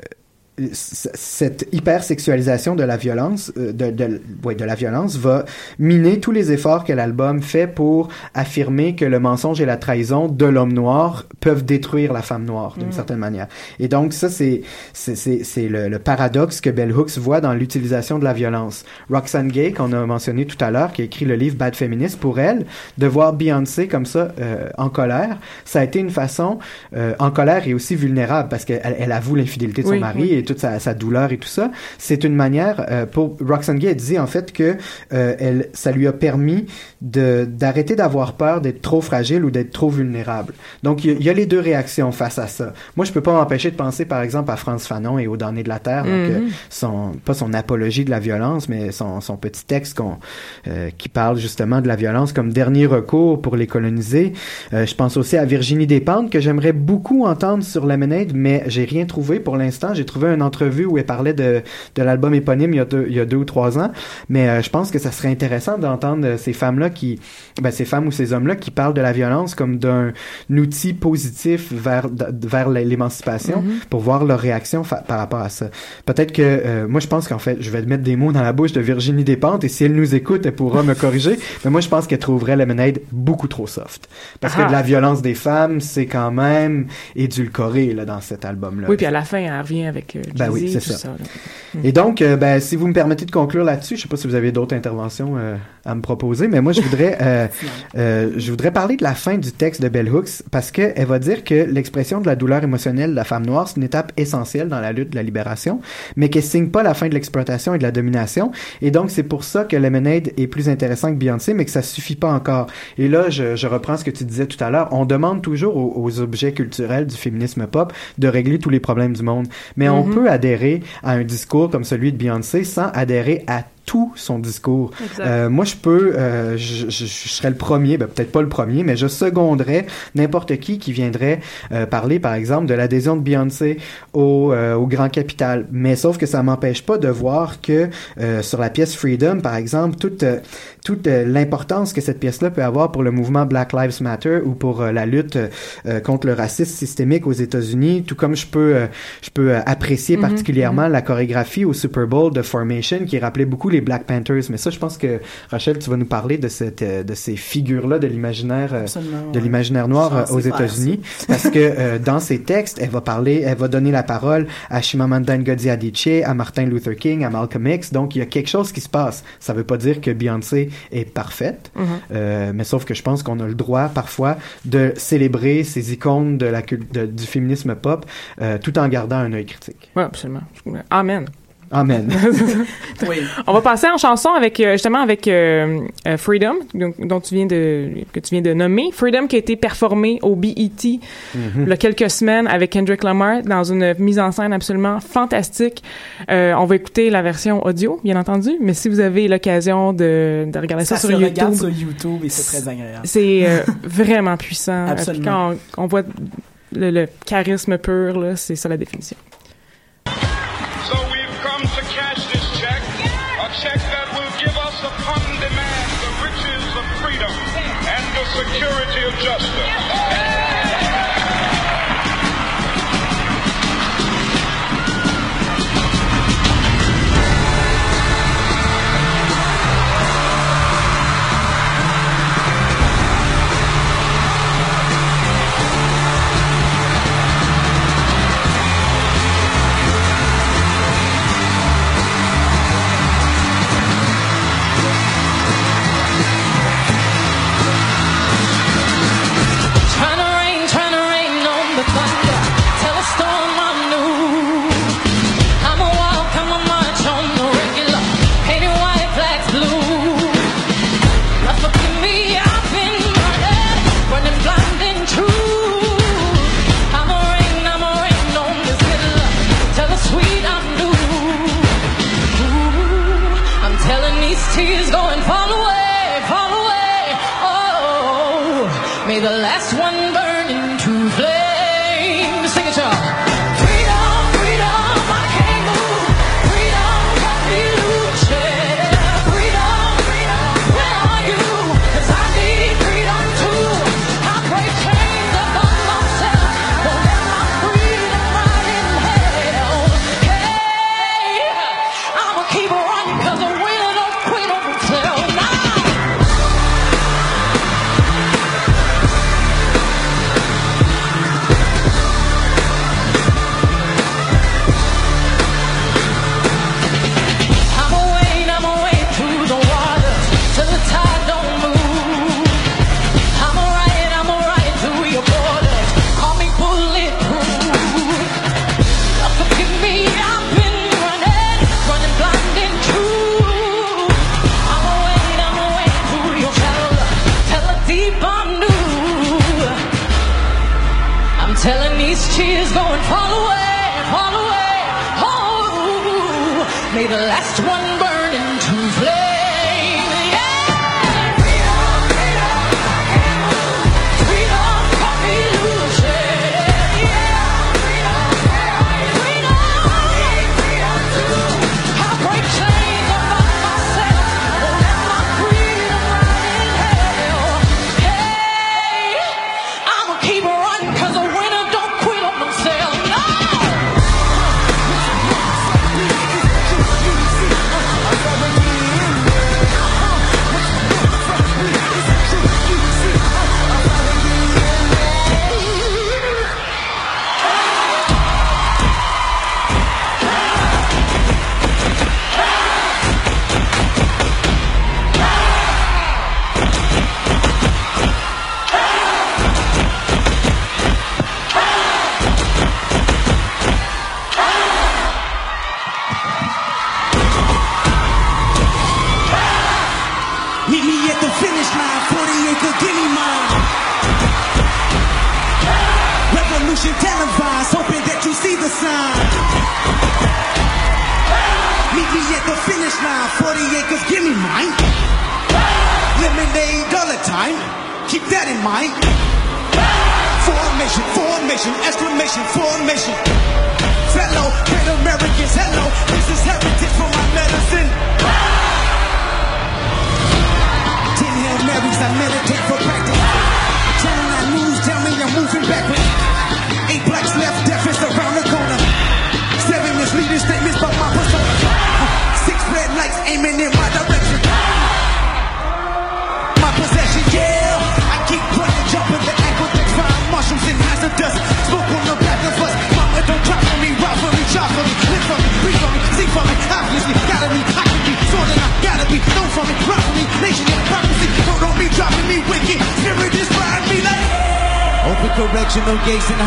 cette hypersexualisation de la violence euh, de, de, ouais, de la violence va miner tous les efforts que l'album fait pour affirmer que le mensonge et la trahison de l'homme noir peuvent détruire la femme noire d'une Mm. certaine manière et donc ça c'est c'est c'est c'est le, le paradoxe que Bell Hooks voit dans l'utilisation de la violence Roxane Gay qu'on a mentionné tout à l'heure qui a écrit le livre Bad Feminist pour elle de voir Beyoncé comme ça euh, en colère ça a été une façon euh, en colère et aussi vulnérable parce qu'elle elle avoue l'infidélité de son mari oui. et toute sa, sa douleur et tout ça. C'est une manière euh, pour Roxane Gay dit en fait que euh, elle ça lui a permis de d'arrêter d'avoir peur d'être trop fragile ou d'être trop vulnérable. Donc il y, a- il y a les deux réactions face à ça. Moi je peux pas m'empêcher de penser par exemple à France Fanon et aux damnés de la terre donc Mhm. euh, son pas son apologie de la violence mais son, son petit texte qu'on euh, qui parle justement de la violence comme dernier recours pour les coloniser. Je pense aussi à Virginie Despentes que j'aimerais beaucoup entendre sur Lemonade mais j'ai rien trouvé pour l'instant. J'ai trouvé un une entrevue où elle parlait de, de l'album éponyme il y, a deux, il y a deux ou trois ans, mais euh, je pense que ça serait intéressant d'entendre euh, ces femmes-là qui, ben, ces femmes ou ces hommes-là qui parlent de la violence comme d'un outil positif vers, vers l'émancipation Mm-hmm. pour voir leur réaction par rapport à ça. Peut-être que, euh, moi je pense qu'en fait, je vais mettre des mots dans la bouche de Virginie Despentes et si elle nous écoute, elle pourra me corriger, mais moi je pense qu'elle trouverait Lemonade beaucoup trop soft. Parce Ah. que de la violence des femmes, c'est quand même édulcoré là, dans cet album-là. Oui, puis à la fin, elle revient avec Ben oui, c'est ça. Et donc, euh, ben, si vous me permettez de conclure là-dessus, je sais pas si vous avez d'autres interventions euh, à me proposer, mais moi, je voudrais, euh, euh, je voudrais parler de la fin du texte de Bell Hooks parce que elle va dire que l'expression de la douleur émotionnelle de la femme noire, c'est une étape essentielle dans la lutte de la libération, mais qu'elle signe pas la fin de l'exploitation et de la domination. Et donc, c'est pour ça que Lemonade est plus intéressant que Beyoncé, mais que ça suffit pas encore. Et là, je, je reprends ce que tu disais tout à l'heure. On demande toujours aux, aux objets culturels du féminisme pop de régler tous les problèmes du monde. Mais Mhm. Peut adhérer à un discours comme celui de Beyoncé sans adhérer à tout son discours. Euh, moi, je peux, euh, je, je, je serais le premier, ben, peut-être pas le premier, mais je seconderais n'importe qui qui viendrait euh, parler, par exemple, de l'adhésion de Beyoncé au, euh, au grand capital. Mais sauf que ça m'empêche pas de voir que euh, sur la pièce Freedom, par exemple, toute euh, toute l'importance que cette pièce-là peut avoir pour le mouvement Black Lives Matter ou pour la lutte euh, contre le racisme systémique aux États-Unis, tout comme je peux euh, je peux apprécier Mhm, particulièrement la chorégraphie au Super Bowl de Formation qui rappelait beaucoup les Black Panthers. Mais ça, je pense que Rachel, tu vas nous parler de cette euh, de ces figures-là de l'imaginaire euh, de l'imaginaire noir euh, aux États-Unis parce que euh, dans ses textes, elle va parler, elle va donner la parole à Chimamanda Ngozi Adichie, à Martin Luther King, à Malcolm X. Donc il y a quelque chose qui se passe. Ça veut pas dire que Beyoncé est parfaite, Mhm. euh, mais sauf que je pense qu'on a le droit parfois de célébrer ces icônes de la de- du féminisme pop euh, tout en gardant un œil critique. Oui, absolument. Amen. Oui. Amen. On va passer en chanson avec euh, justement avec euh, euh, Freedom donc, dont tu viens de que tu viens de nommer Freedom qui a été performé au BET il y a quelques semaines avec Kendrick Lamar dans une mise en scène absolument fantastique. Euh, on va écouter la version audio bien entendu, mais si vous avez l'occasion de, de regarder ça, Ça, sur se regarde YouTube, sur YouTube et c'est très agréable. c'est euh, vraiment puissant. Absolument. Puis quand on, on voit le, le charisme pur là, c'est ça la définition. Justice.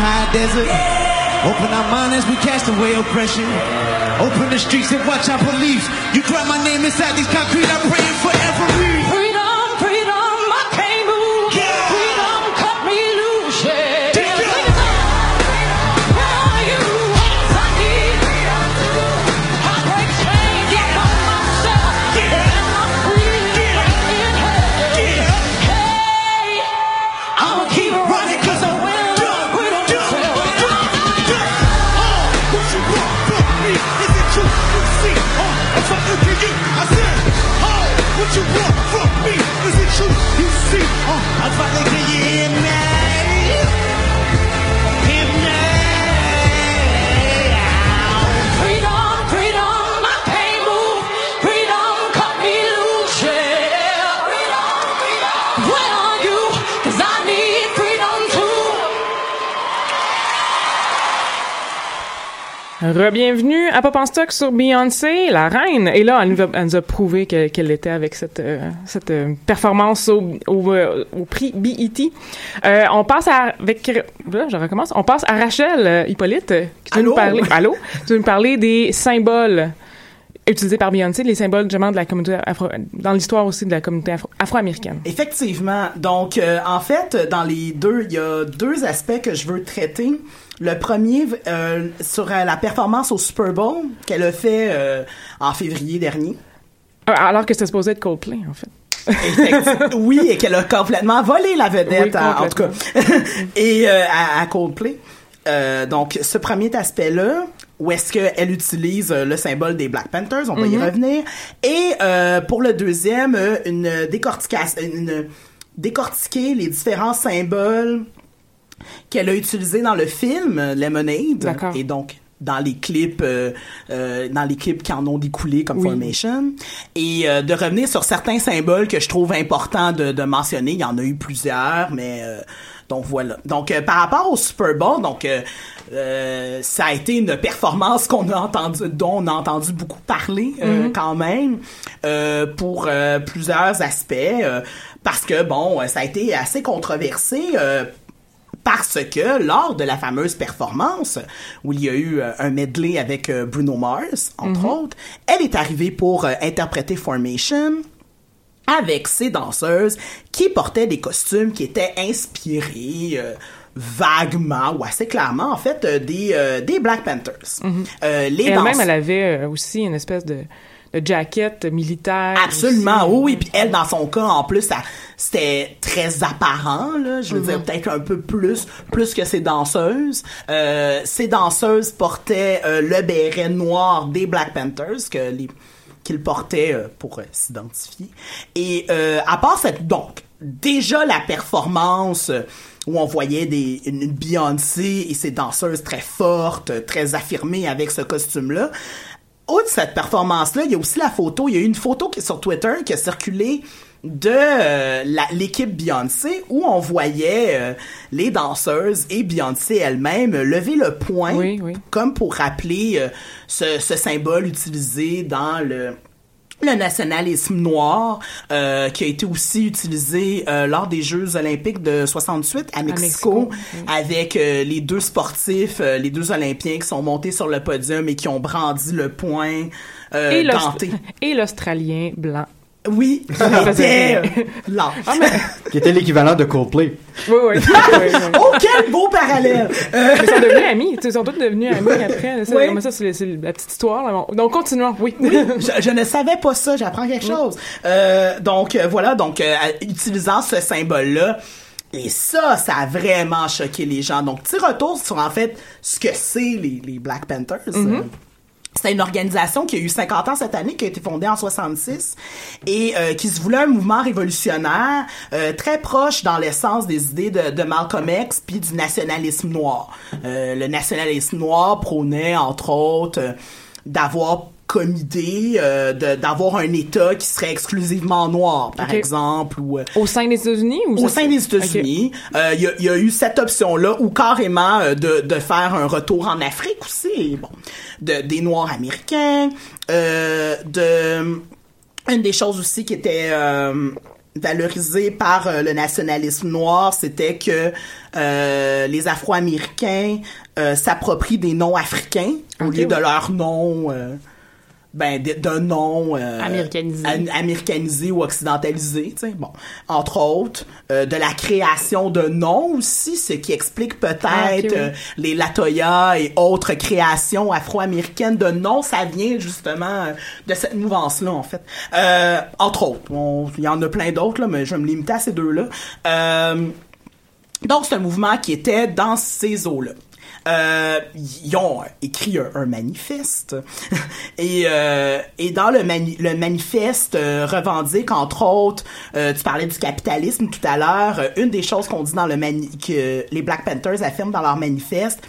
High desert. Open our mind as we cast away oppression. Open the streets and watch our beliefs. You cry my name inside these concrete, I'm praying forever. Freedom, oh, if I Re-bienvenue à Pop en Stock sur Beyoncé, la reine. Et là, elle nous a, elle nous a prouvé que- qu'elle était avec cette, euh, cette euh, performance au, au, euh, au prix BET. On passe à, avec, là, je recommence, on passe à Rachel Hippolyte, qui Allô? nous parler, allô, tu vas nous parler des symboles utilisés par Beyoncé, les symboles justement de la communauté afro, dans l'histoire aussi de la communauté afro- afro-américaine. Effectivement. Donc, euh, en fait, dans les deux, il y a deux aspects que je veux traiter. Le premier, euh, sur euh, la performance au Super Bowl qu'elle a fait euh, en février dernier. Alors que c'était supposé être Coldplay, en fait. Oui, et qu'elle a complètement volé la vedette, Oui, en, en tout cas, et euh, à, à Coldplay. Donc, ce premier aspect-là, où est-ce qu'elle utilise le symbole des Black Panthers, on va y revenir. Et pour le deuxième, une décortication, une décortiquer les différents symboles qu'elle a utilisés dans le film euh, Lemonade. Et donc dans les clips, euh, euh, dans les clips qui en ont découlé comme Oui. Formation, et euh, de revenir sur certains symboles que je trouve important de, de mentionner. Il y en a eu plusieurs, mais donc voilà. Donc par rapport au Super Bowl, donc ça a été une performance qu'on a entendu, dont on a entendu beaucoup parler euh, quand même pour plusieurs aspects, parce que bon, ça a été assez controversé. Parce que lors de la fameuse performance où il y a eu euh, un medley avec euh, Bruno Mars, entre autres, elle est arrivée pour euh, interpréter Formation avec ses danseuses qui portaient des costumes qui étaient inspirés vaguement ou assez clairement en fait des des Black Panthers. Les Et elle-même, elle avait aussi une espèce de jacket militaire. Absolument, aussi. oui. Puis elle, dans son cas, en plus, ça, c'était très apparent, là. Je veux dire, peut-être un peu plus, plus que ses danseuses. Euh, ces danseuses portaient euh, le béret noir des Black Panthers, que les qu'ils portaient euh, pour euh, s'identifier. Et euh, à part cette... Donc, déjà la performance... où on voyait des, une, Beyoncé et ses danseuses très fortes, très affirmées avec ce costume-là. Outre cette performance-là, il y a aussi la photo. Il y a eu une photo qui est sur Twitter qui a circulé de euh, l'équipe Beyoncé où on voyait euh, les danseuses et Beyoncé elle-même lever le poing Oui, oui. comme pour rappeler euh, ce, ce symbole utilisé dans le le nationalisme noir euh, qui a été aussi utilisé euh, lors des Jeux olympiques de 68 à Mexico, Mexico, oui. avec euh, les deux sportifs, euh, les deux olympiens qui sont montés sur le podium et qui ont brandi le poing euh, et l'Australien blanc Oui, euh, lâche. Ah, mais... Qui était l'équivalent de Coldplay. Oui, oui. oui, oui. Oh, quel beau parallèle! Euh, Ils sont devenus amis. Ils sont tous devenus amis après. Ça, Oui. mais ça, c'est la petite histoire. Là. Donc, continuons. Oui. je, je ne savais pas ça, j'apprends quelque chose. Euh, donc euh, voilà, donc euh, utilisant ce symbole-là, et ça, ça a vraiment choqué les gens. Donc petit retour sur en fait ce que c'est les, les Black Panthers. Euh, c'est une organisation qui a eu 50 ans cette année, qui a été fondée en 66 et euh, qui se voulait un mouvement révolutionnaire euh, très proche dans l'essence des idées de, de Malcolm X puis du nationalisme noir. Euh, le nationalisme noir prônait entre autres euh, d'avoir comme idée euh, d'avoir un État qui serait exclusivement noir, par exemple, ou euh, Au sein des États-Unis ou au sein des États-Unis, euh, il y, a, il y a eu cette option-là, ou carrément euh, de, de faire un retour en Afrique aussi, bon, de, des Noirs américains, euh, de une des choses aussi qui était euh, valorisée par euh, le nationalisme noir, c'était que euh, les Afro-Américains euh, s'approprient des noms africains au Ok, lieu de ouais. leur nom. euh, ben d'un nom euh, Américanisé. am- américanisé ou occidentalisé, tu sais, bon, entre autres, euh, de la création de noms aussi, ce qui explique peut-être Ah, oui. euh, les Latoya et autres créations afro-américaines de noms, ça vient justement euh, de cette mouvance-là, en fait. Euh, entre autres, il y en a plein d'autres, là, mais je vais me limiter à ces deux-là. Euh, donc, c'est un mouvement qui était dans ces eaux-là. Euh, ils ont écrit un, un manifeste. Et, euh, et dans le, mani- le manifeste euh, revendique entre autres euh, tu parlais du capitalisme tout à l'heure euh, une des choses qu'on dit dans le mani que les Black Panthers affirment dans leur manifeste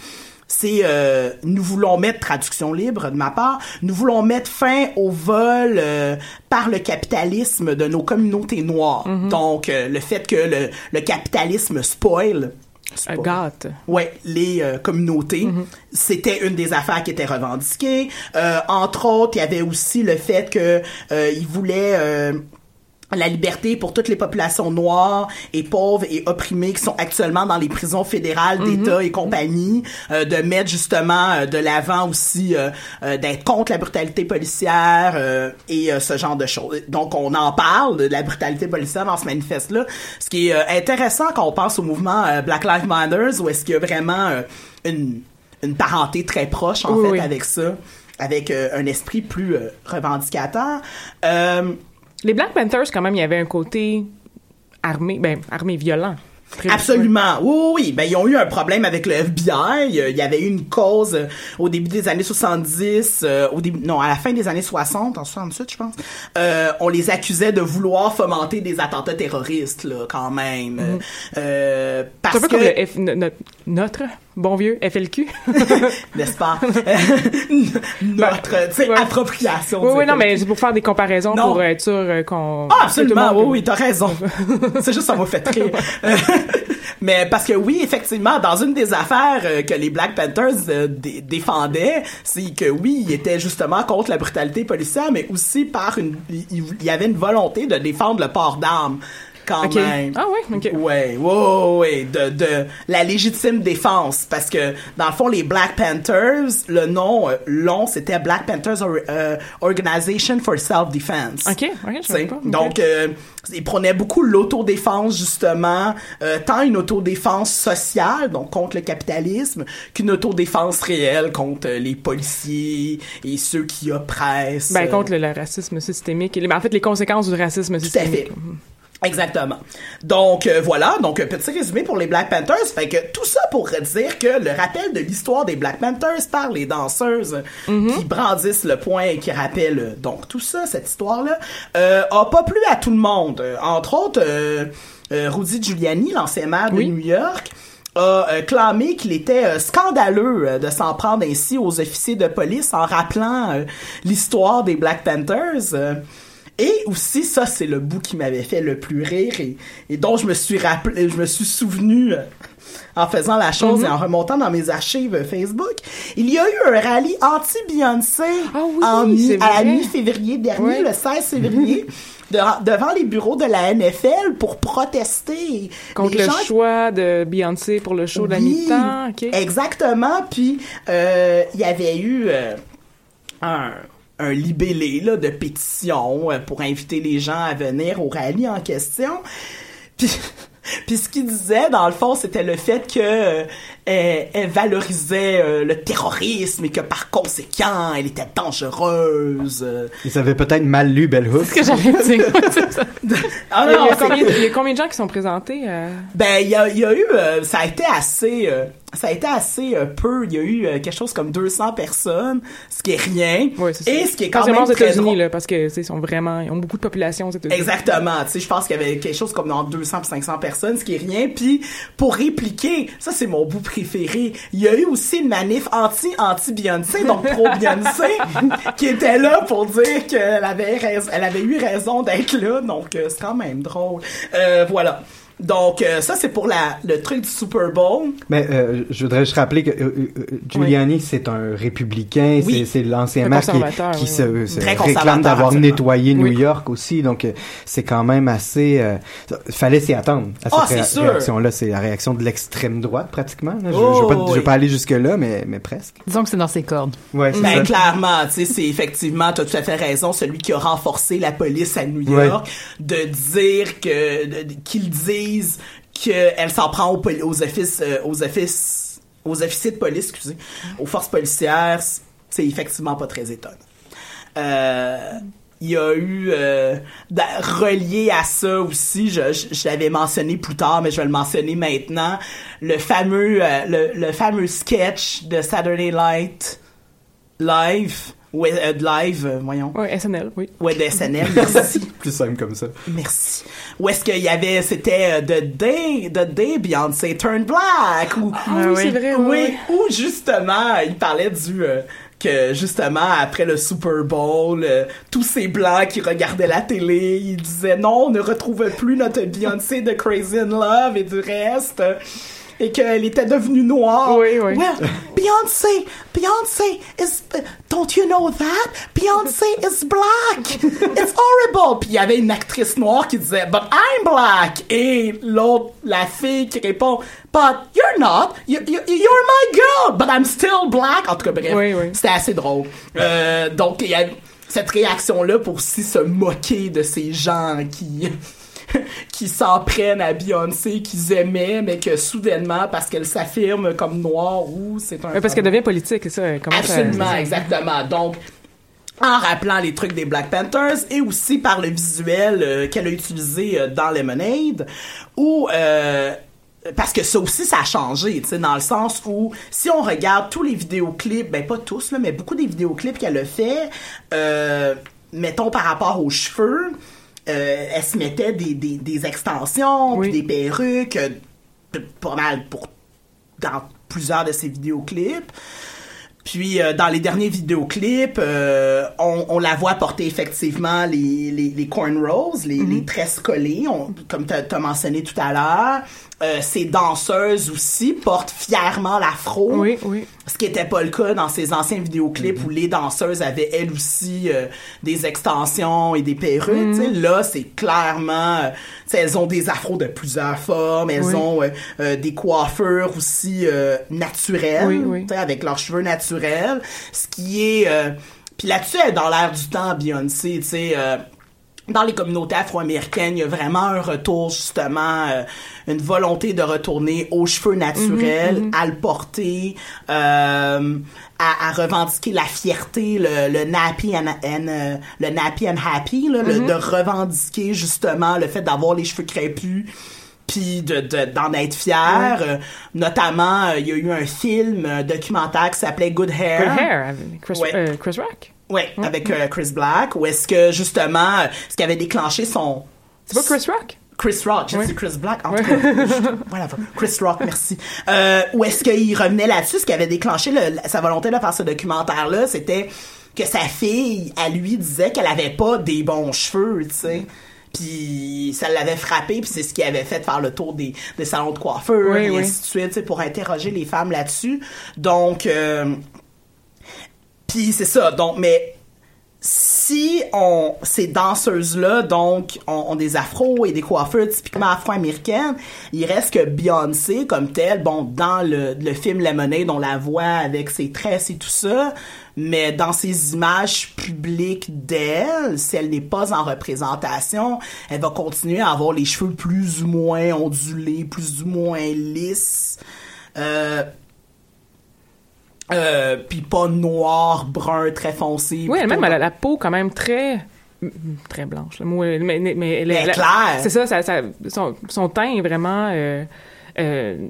c'est euh, nous voulons mettre traduction libre de ma part nous voulons mettre fin au vol euh, par le capitalisme de nos communautés noires. Donc euh, le fait que le, le capitalisme spoil Spoil- gâte. Ouais, les euh, communautés, c'était une des affaires qui était revendiquée. Euh, entre autres, il y avait aussi le fait que euh, ils voulaient euh, la liberté pour toutes les populations noires et pauvres et opprimées qui sont actuellement dans les prisons fédérales d'État et compagnie, euh, de mettre justement euh, de l'avant aussi euh, d'être contre la brutalité policière et ce genre de choses. Donc on en parle de la brutalité policière dans ce manifeste-là, ce qui est intéressant quand on pense au mouvement Black Lives Matter, où est-ce qu'il y a vraiment une, une parenté très proche en Oui, fait oui. avec ça, avec un esprit plus revendicateur. Euh, Les Black Panthers, quand même, il y avait un côté armé, ben, armé violent. Absolument. Oui, oui, oui. Ben, ils ont eu un problème avec le FBI. Il y avait eu une cause euh, au début des années 70, euh, au début, non, à la fin des années 60, en 68, je pense. Euh, on les accusait de vouloir fomenter des attentats terroristes, là, quand même. C'est parce un peu que, comme le F- no- notre, notre bon vieux FLQ. n'est-ce pas, notre, tu sais, ouais. appropriation. oui, oui, non, mais c'est pour faire des comparaisons Non. pour être sûr euh, qu'on. Ah, absolument, oui, oui, t'as raison. c'est juste, ça m'a fait rire. Mais parce que oui, effectivement, dans une des affaires euh, que les Black Panthers euh, dé- défendaient, c'est que oui, ils étaient justement contre la brutalité policière, mais aussi par une, il il y avait une volonté de défendre le port d'armes. Quand Ok. même. Ah ouais, ok. Ouais, ouais, ouais, de, de la légitime défense. Parce que, dans le fond, les Black Panthers, le nom euh, long, c'était Black Panthers Or- euh, Organization for Self-Defense. Ok, ok, je pas. Donc, euh, ils prenaient beaucoup l'autodéfense, justement, euh, tant une autodéfense sociale, donc contre le capitalisme, qu'une autodéfense réelle contre les policiers et ceux qui oppressent. Ben, contre le, le racisme systémique. et ben, en fait, les conséquences du racisme Tout à systémique. fait. Exactement. Donc euh, voilà, donc un petit résumé pour les Black Panthers. Fait que tout ça pour dire que le rappel de l'histoire des Black Panthers par les danseuses qui brandissent le poing et qui rappellent euh, donc tout ça, cette histoire-là, euh, a pas plu à tout le monde. Euh, entre autres, euh, euh, Rudy Giuliani, l'ancien maire de Oui. New York, a euh, clamé qu'il était euh, scandaleux euh, de s'en prendre ainsi aux officiers de police en rappelant l'histoire des Black Panthers. Et aussi, ça, c'est le bout qui m'avait fait le plus rire et, et dont je me suis rappelé, je me suis souvenu euh, en faisant la chose et en remontant dans mes archives Facebook. Il y a eu un rallye anti-Beyoncé Ah oui, à la mi-février dernier, le 16 février, de- devant les bureaux de la NFL pour protester. Contre Les le gens choix de Beyoncé pour le show de la mi-temps. Exactement. Puis euh, il y avait eu euh, un un libellé là, de pétition euh, pour inviter les gens à venir au rallye en question. Puis, puis ce qu'il disait, dans le fond, c'était le fait que euh, elle, elle valorisait euh, le terrorisme et que par conséquent, elle était dangereuse. euh. Ils avaient peut-être mal lu Bell Hook. Ce que j'allais dire. C'est. Ah Il y, a, non, il y a c'est- combien, il y a combien de gens qui sont présentés? euh? Ben, il y a, il y a eu, euh, ça a été assez, euh, ça a été assez euh, peu. Il y a eu euh, quelque chose comme 200 personnes, ce qui est rien. Ouais, c'est Et ça. ce qui est quand même aux États-Unis, là, parce que, ils sont vraiment, ils ont beaucoup de population aux États-Unis. Exactement. Tu sais, je pense qu'il y avait quelque chose comme entre 200 et 500 personnes, ce qui est rien. Puis, pour répliquer, ça, c'est mon bout préféré. Il y a eu aussi une manif anti-anti-Beyoncé, donc pro-Beyoncé, qui était là pour dire qu'elle avait elle avait eu raison d'être là. Donc, euh, c'est quand même drôle. Euh, voilà. Donc, euh, ça, c'est pour la, le truc du Super Bowl. Mais euh, je voudrais juste rappeler que euh, euh, euh, Giuliani, c'est un républicain, Oui. c'est- c'est l'ancien Un maire qui, qui oui, se, réclame d'avoir absolument. nettoyé New Oui. York aussi, donc euh, c'est quand même assez... Euh, fallait s'y attendre à cette Ah, c'est réa- sûr. réaction-là. C'est la réaction de l'extrême droite, pratiquement. là. Je, je, Oh, veux pas, oui. aller jusque-là, mais, mais presque. Disons que c'est dans ses cordes. Ouais, c'est Ben ça. clairement, tu sais, c'est effectivement, t'as tout à fait raison, celui qui a renforcé la police à New. York, de dire que, de- de- qu'elle s'en prend aux, offices, euh, aux offices, aux officiers de police, excusez, aux forces policières, c'est effectivement pas très étonnant. Euh, il y a eu euh, relié à ça aussi, je, je, je l'avais mentionné plus tard, mais je vais le mentionner maintenant, le fameux euh, le, le fameux sketch de Saturday Night Live, ouais, euh, de live, euh, voyons, Ouais, SNL, oui. ouais, de SNL, merci. Plus simple comme ça. Merci. Où est-ce qu'il y avait, c'était euh, The Day, The Day Beyoncé Turned Black, ou, Ah oui, c'est vrai, oui, oui. où justement, il parlait du, euh, que justement, après le Super Bowl, euh, tous ces blancs qui regardaient la télé, ils disaient non, on ne retrouve plus notre Beyoncé de Crazy in Love et du reste. Et qu'elle était devenue noire. Oui, oui. Well, Beyoncé, Beyoncé is, don't you know that? Beyoncé is black. It's horrible. Puis il y avait une actrice noire qui disait, but I'm black. Et l'autre, la fille qui répond, but you're not. You, you, you're my girl, but I'm still black. En tout cas, bref. Oui, oui. C'était assez drôle. Euh, donc, il y a cette réaction-là pour aussi se moquer de ces gens qui, qui s'en prennent à Beyoncé, qu'ils aimaient, mais que soudainement, parce qu'elle s'affirme comme noire ou c'est un... Ouais, parce qu'elle devient politique, c'est ça. à- Absolument, exactement. Donc, en rappelant les trucs des Black Panthers et aussi par le visuel euh, qu'elle a utilisé euh, dans Lemonade, où euh, parce que ça aussi ça a changé, tu sais, dans le sens où si on regarde tous les vidéoclips, ben pas tous là, mais beaucoup des vidéoclips qu'elle a fait, euh, mettons par rapport aux cheveux, euh, elle se mettait des, des, des extensions, Oui. puis des perruques, euh, pas mal pour dans plusieurs de ses vidéoclips. Puis euh, dans les derniers vidéoclips, on, on la voit porter effectivement les, les, les cornrows, les, Mhm. les tresses collées, on- comme tu as mentionné tout à l'heure. Euh, ces danseuses aussi portent fièrement l'afro. Oui, oui. Ce qui était pas le cas dans ses anciens vidéoclips où les danseuses avaient elles aussi euh, des extensions et des perruques. sais. Là, c'est clairement, euh, elles ont des afros de plusieurs formes, elles Oui. ont des coiffures aussi naturelles, Oui, oui. tu sais, avec leurs cheveux naturels. Ce qui est, puis là-dessus, elle est dans l'air du temps, Beyoncé, tu sais. Dans les communautés afro-américaines, il y a vraiment un retour, justement, euh, une volonté de retourner aux cheveux naturels, à le porter, euh, à, à revendiquer la fierté, le, le nappy and, and, euh, le nappy and happy, là, le- de revendiquer justement le fait d'avoir les cheveux crépus puis de de- d'en être fier. Euh, notamment, euh, il y a eu un film un documentaire qui s'appelait Good Hair. Good hair, avec Chris, Ouais. euh, Chris Rock. Ouais, avec euh, Chris Black, où est-ce que justement, euh, ce qui avait déclenché son C'est pas Chris Rock? Chris Rock, j'ai dit Chris Black, en tout cas, whatever. Chris Rock, merci. Euh, où est-ce qu'il revenait là-dessus, ce qui avait déclenché le- sa volonté de faire ce documentaire-là, c'était que sa fille, à lui, disait qu'elle avait pas des bons cheveux, tu sais. Puis ça l'avait frappé, puis c'est ce qui avait fait faire le tour des, des salons de coiffeur Oui, et oui. ainsi de suite, pour interroger les femmes là-dessus. Donc, euh, puis c'est ça. Donc, mais si on ces danseuses là donc ont, ont des afros et des coiffures typiquement afro-américaines il reste que Beyoncé comme telle bon dans le, le film Lemonade on la voit avec ses tresses et tout ça mais dans ces images publiques d'elle si elle n'est pas en représentation elle va continuer à avoir les cheveux plus ou moins ondulés plus ou moins lisses euh, euh, puis pas noir, brun, très foncé. Oui, elle-même, elle a la peau quand même très très blanche. Mais, mais, mais elle, Elle claire. C'est ça, ça, ça- son, son teint est vraiment euh, euh,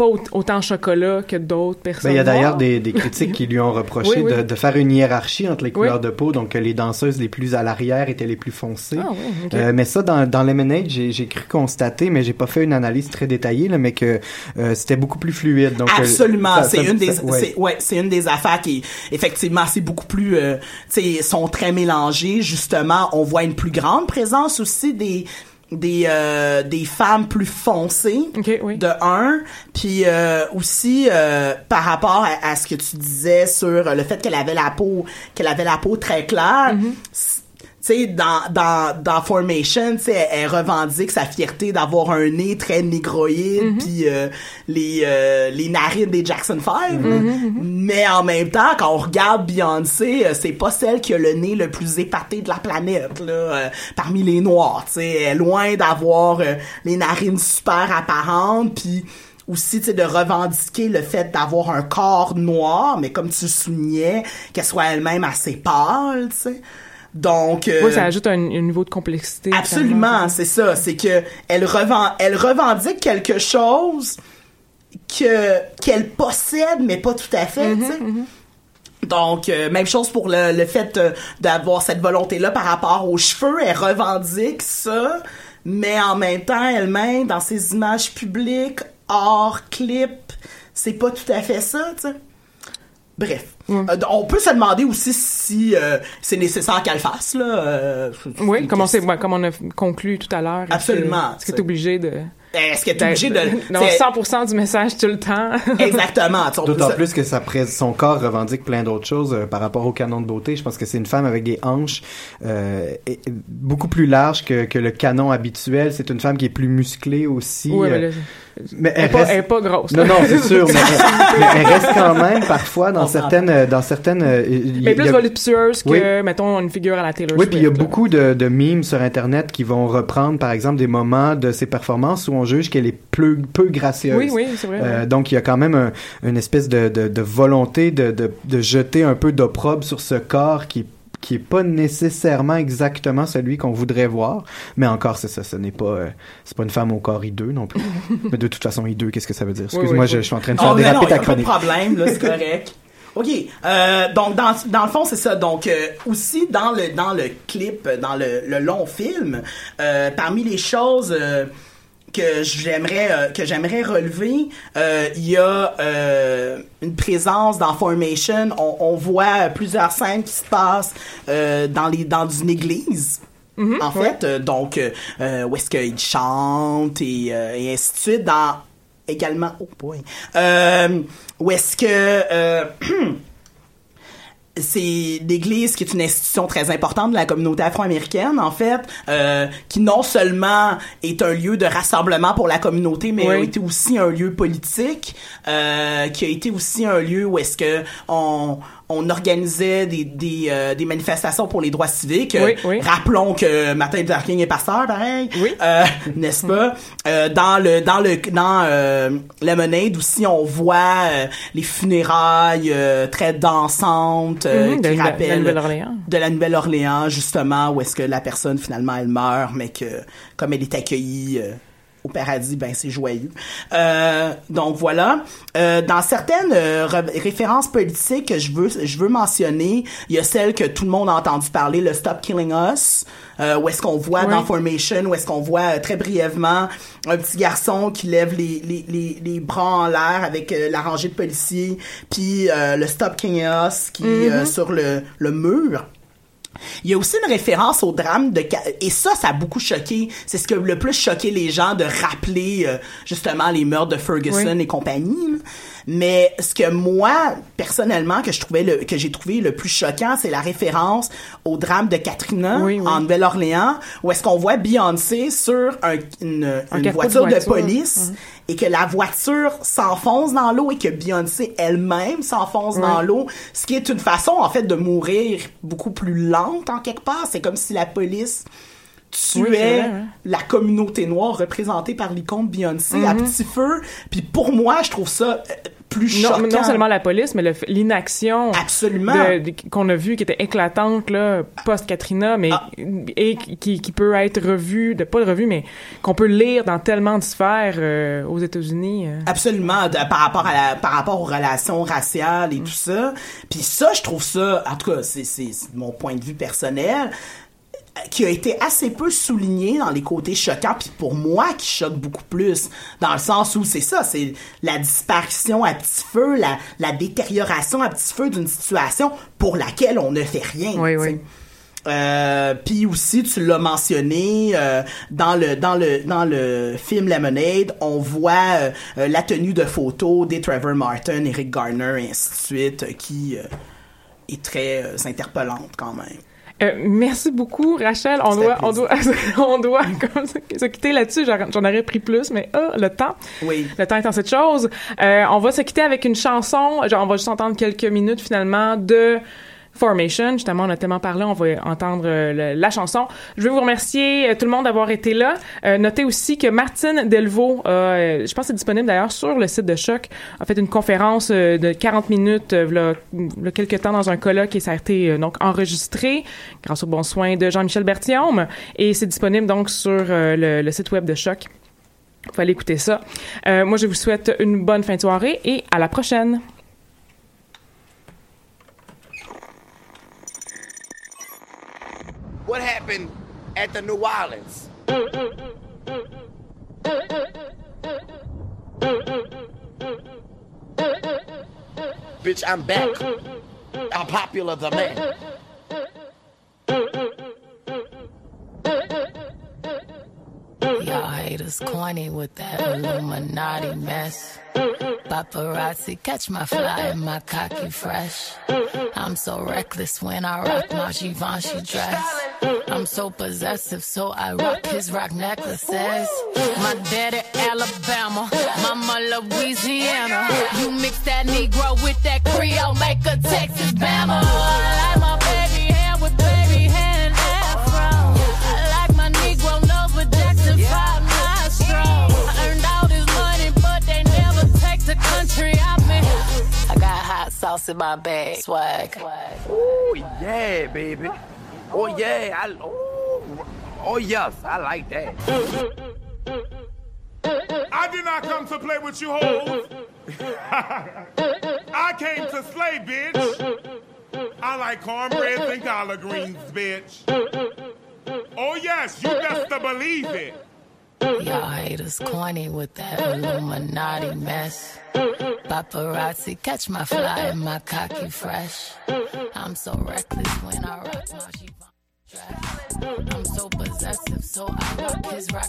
pas au- autant chocolat que d'autres personnes. il y a d'ailleurs des, des critiques qui lui ont reproché Oui, oui. De, de faire une hiérarchie entre les couleurs Oui. de peau, donc que les danseuses les plus à l'arrière étaient les plus foncées. Ah. Euh, mais ça, dans, dans Lemonade, j'ai j'ai cru constater, mais j'ai pas fait une analyse très détaillée, là, mais que euh, c'était beaucoup plus fluide. Donc, euh, Absolument, ça- c'est ça- une des ça- ouais. c'est ouais, c'est une des affaires qui effectivement c'est beaucoup plus euh, tu sais sont très mélangées justement, on voit une plus grande présence aussi des des euh, des femmes plus foncées Ok, oui. de un puis euh, aussi euh, par rapport à, à ce que tu disais sur le fait qu'elle avait la peau qu'elle avait la peau très claire Mm-hmm. Sais, dans, dans, dans Formation, tu sais, elle, elle revendique sa fierté d'avoir un nez très négroïde, Mm-hmm. puis euh, les, euh, les narines des Jackson 5. Mm-hmm, Mais en même temps, quand on regarde Beyoncé, euh, c'est pas celle qui a le nez le plus épaté de la planète, là, euh, parmi les noirs, tu sais. Elle est loin d'avoir euh, les narines super apparentes, puis aussi de revendiquer le fait d'avoir un corps noir mais comme tu soulignais qu'elle soit elle-même assez pâle tu sais donc euh, Oui, ça ajoute un, un niveau de complexité. Absolument, c'est ça. C'est que elle, revend, elle revendique quelque chose que qu'elle possède, mais pas tout à fait. tu sais. Donc, euh, même chose pour le, le fait euh, d'avoir cette volonté-là par rapport aux cheveux. Elle revendique ça, mais en même temps, elle-même, dans ses images publiques, hors clip, c'est pas tout à fait ça, tu sais. Bref. Euh, on peut se demander aussi si euh, c'est nécessaire qu'elle le fasse, là. euh, Oui, comme on, sait, question. ouais, comme on a conclu tout à l'heure. que- Absolument, Est-ce que c'est- tu es obligé de. Est-ce qu'elle est obligée de... Non, c'est- 100% du message tout le temps. Exactement. D'autant plus que ça pré- son corps revendique plein d'autres choses euh, par rapport au canon de beauté. Je pense que c'est une femme avec des hanches euh, et- beaucoup plus larges que, que le canon habituel. C'est une femme qui est plus musclée aussi. Oui, euh, mais là, mais elle, est pas, elle est pas grosse. Non, non, c'est sûr, mais, mais elle reste quand même parfois dans On certaines, dans certaines. euh, Mais plus a- voluptueuse que, Oui. mettons, une figure à la Taylor Oui, Swift. puis il y a là. beaucoup de, de memes sur Internet qui vont reprendre, par exemple, des moments de ses performances où on juge qu'elle est peu, peu gracieuse. Oui, oui, c'est vrai. Euh, donc, il y a quand même un- une espèce de, de, de volonté de, de, de jeter un peu d'opprobre sur ce corps qui qui est pas nécessairement exactement celui qu'on voudrait voir, mais encore c'est ça, ce n'est pas euh, c'est pas une femme au corps hideux non plus. mais de toute façon hideux, qu'est-ce que ça veut dire? Excuse-moi, oui, je, oui. je suis en train de faire Oh, mais non, déraper ta pas de problème, là, c'est correct. OK. Euh, donc, dans, dans le fond, c'est ça. Donc, euh, aussi, dans le, dans le clip, dans le, le long film, euh, parmi les choses euh, que j'aimerais euh, que j'aimerais relever, euh, il y a euh, une présence dans Formation. On, on voit plusieurs scènes qui se passent dans, les, dans une église. en fait, donc, où est-ce qu'il chante et, et ainsi de suite. Dans également, oh boy, où est-ce que c'est l'église qui est une institution très importante de la communauté afro-américaine en fait euh, qui non seulement est un lieu de rassemblement pour la communauté mais Oui. a été aussi un lieu politique euh, qui a été aussi un lieu où est-ce que on on organisait des des, euh, des manifestations pour les droits civiques Oui, oui. rappelons que Martin Luther King est pasteur pareil Oui. euh, n'est-ce pas? Euh, dans le dans le dans euh, Lemonade aussi on voit euh, les funérailles euh, très dansantes euh, Mhm, de qui la- rappellent de la Nouvelle-Orléans. de la Nouvelle-Orléans justement où est-ce que la personne finalement elle meurt mais que comme elle est accueillie euh, au paradis, ben c'est joyeux. Euh, donc voilà. Euh, dans certaines euh, re- références politiques que je veux, je veux mentionner, il y a celle que tout le monde a entendu parler, le Stop Killing Us, euh, où est-ce qu'on voit Oui. dans Formation, où est-ce qu'on voit euh, très brièvement un petit garçon qui lève les, les, les, les bras en l'air avec la rangée de policiers, puis euh, le Stop Killing Us qui est euh, sur le, le mur. Il y a aussi une référence au drame de et ça ça a beaucoup choqué, c'est ce qui a le plus choqué les gens de rappeler euh, justement les meurtres de Ferguson Oui. et compagnie. Mais ce que moi personnellement que je trouvais le que j'ai trouvé le plus choquant, c'est la référence au drame de Katrina Oui, oui. en Nouvelle-Orléans où est-ce qu'on voit Beyoncé sur un- une, Un une carrefour voiture de police et que la voiture s'enfonce dans l'eau et que Beyoncé elle-même s'enfonce Oui. dans l'eau, ce qui est une façon en fait de mourir beaucoup plus lente en quelque part. C'est comme si la police tuait Oui, vrai, hein. la communauté noire représentée par l'icône Beyoncé Mhm. à petit feu. Puis pour moi, je trouve ça euh, plus Non, non seulement la police, mais l'inaction Absolument. qu'on a vue qui était éclatante là post Katrina, mais Ah. et qui, qui peut être revue, de pas revue, mais qu'on peut lire dans tellement de sphères euh, aux États-Unis. euh. Absolument, de- par rapport à la, par rapport aux relations raciales Mm. et tout ça. Puis ça, je trouve ça, en tout cas, c'est, mon point de vue personnel, qui a été assez peu souligné dans les côtés choquants, puis pour moi, qui choque beaucoup plus, dans le sens où c'est ça, c'est la disparition à petit feu, la, la détérioration à petit feu d'une situation pour laquelle on ne fait rien. Oui, oui. Euh, puis aussi tu l'as mentionné euh, dans le dans le dans le film Lemonade on voit euh, la tenue de photo des Trevor Martin, Eric Garner et ainsi de suite euh, qui euh, est très interpellante quand même. Euh, merci beaucoup, Rachel. On doit, on doit, on doit comme se quitter là-dessus. J'en aurais pris plus, mais ah, le temps. Oui. Le temps étant cette chose. Euh, on va se quitter avec une chanson. Genre, on va juste entendre quelques minutes finalement de Formation. Justement, on a tellement parlé, on va entendre euh, la chanson. Je veux vous remercier euh, tout le monde d'avoir été là. Euh, notez aussi que Martine Delvaux, je pense que c'est disponible d'ailleurs sur le site de Choc, a fait une conférence de 40 minutes v'là- v'là quelques temps dans un colloque et ça a été donc enregistré grâce au bon soin de Jean-Michel Berthiaume et c'est disponible donc sur le, site web de Choc. Vous aller écouter ça. Moi, je vous souhaite une bonne fin de soirée et à la prochaine. What happened at the New Orleans? Bitch, I'm back. I'm popular the man. Y'all haters corny with that Illuminati mess. Paparazzi catch my fly and my cocky fresh. I'm so reckless when I rock my Givenchy dress. I'm so possessive, so I rock his rock necklaces. My daddy Alabama, mama Louisiana. You mix that Negro with that Creole, make a Texas Bama. I like my baby hair with baby hair and afro. I like my Negro nose with Jackson 5 nostrils. I earned all this money, but they never take the country out me. I got hot sauce in my bag. Swag. Oh yeah, baby. Oh yeah, I oh, oh yes, I like that. I did not come to play with you hoes. I came to slay, bitch. I like cornbread and collard greens, bitch. Oh yes, you best to believe it. Y'all haters corny with that Illuminati mess. Paparazzi catch my fly and my cocky fresh. I'm so reckless when I rock my Givenchy dress. I'm so possessive, so I rock his rock.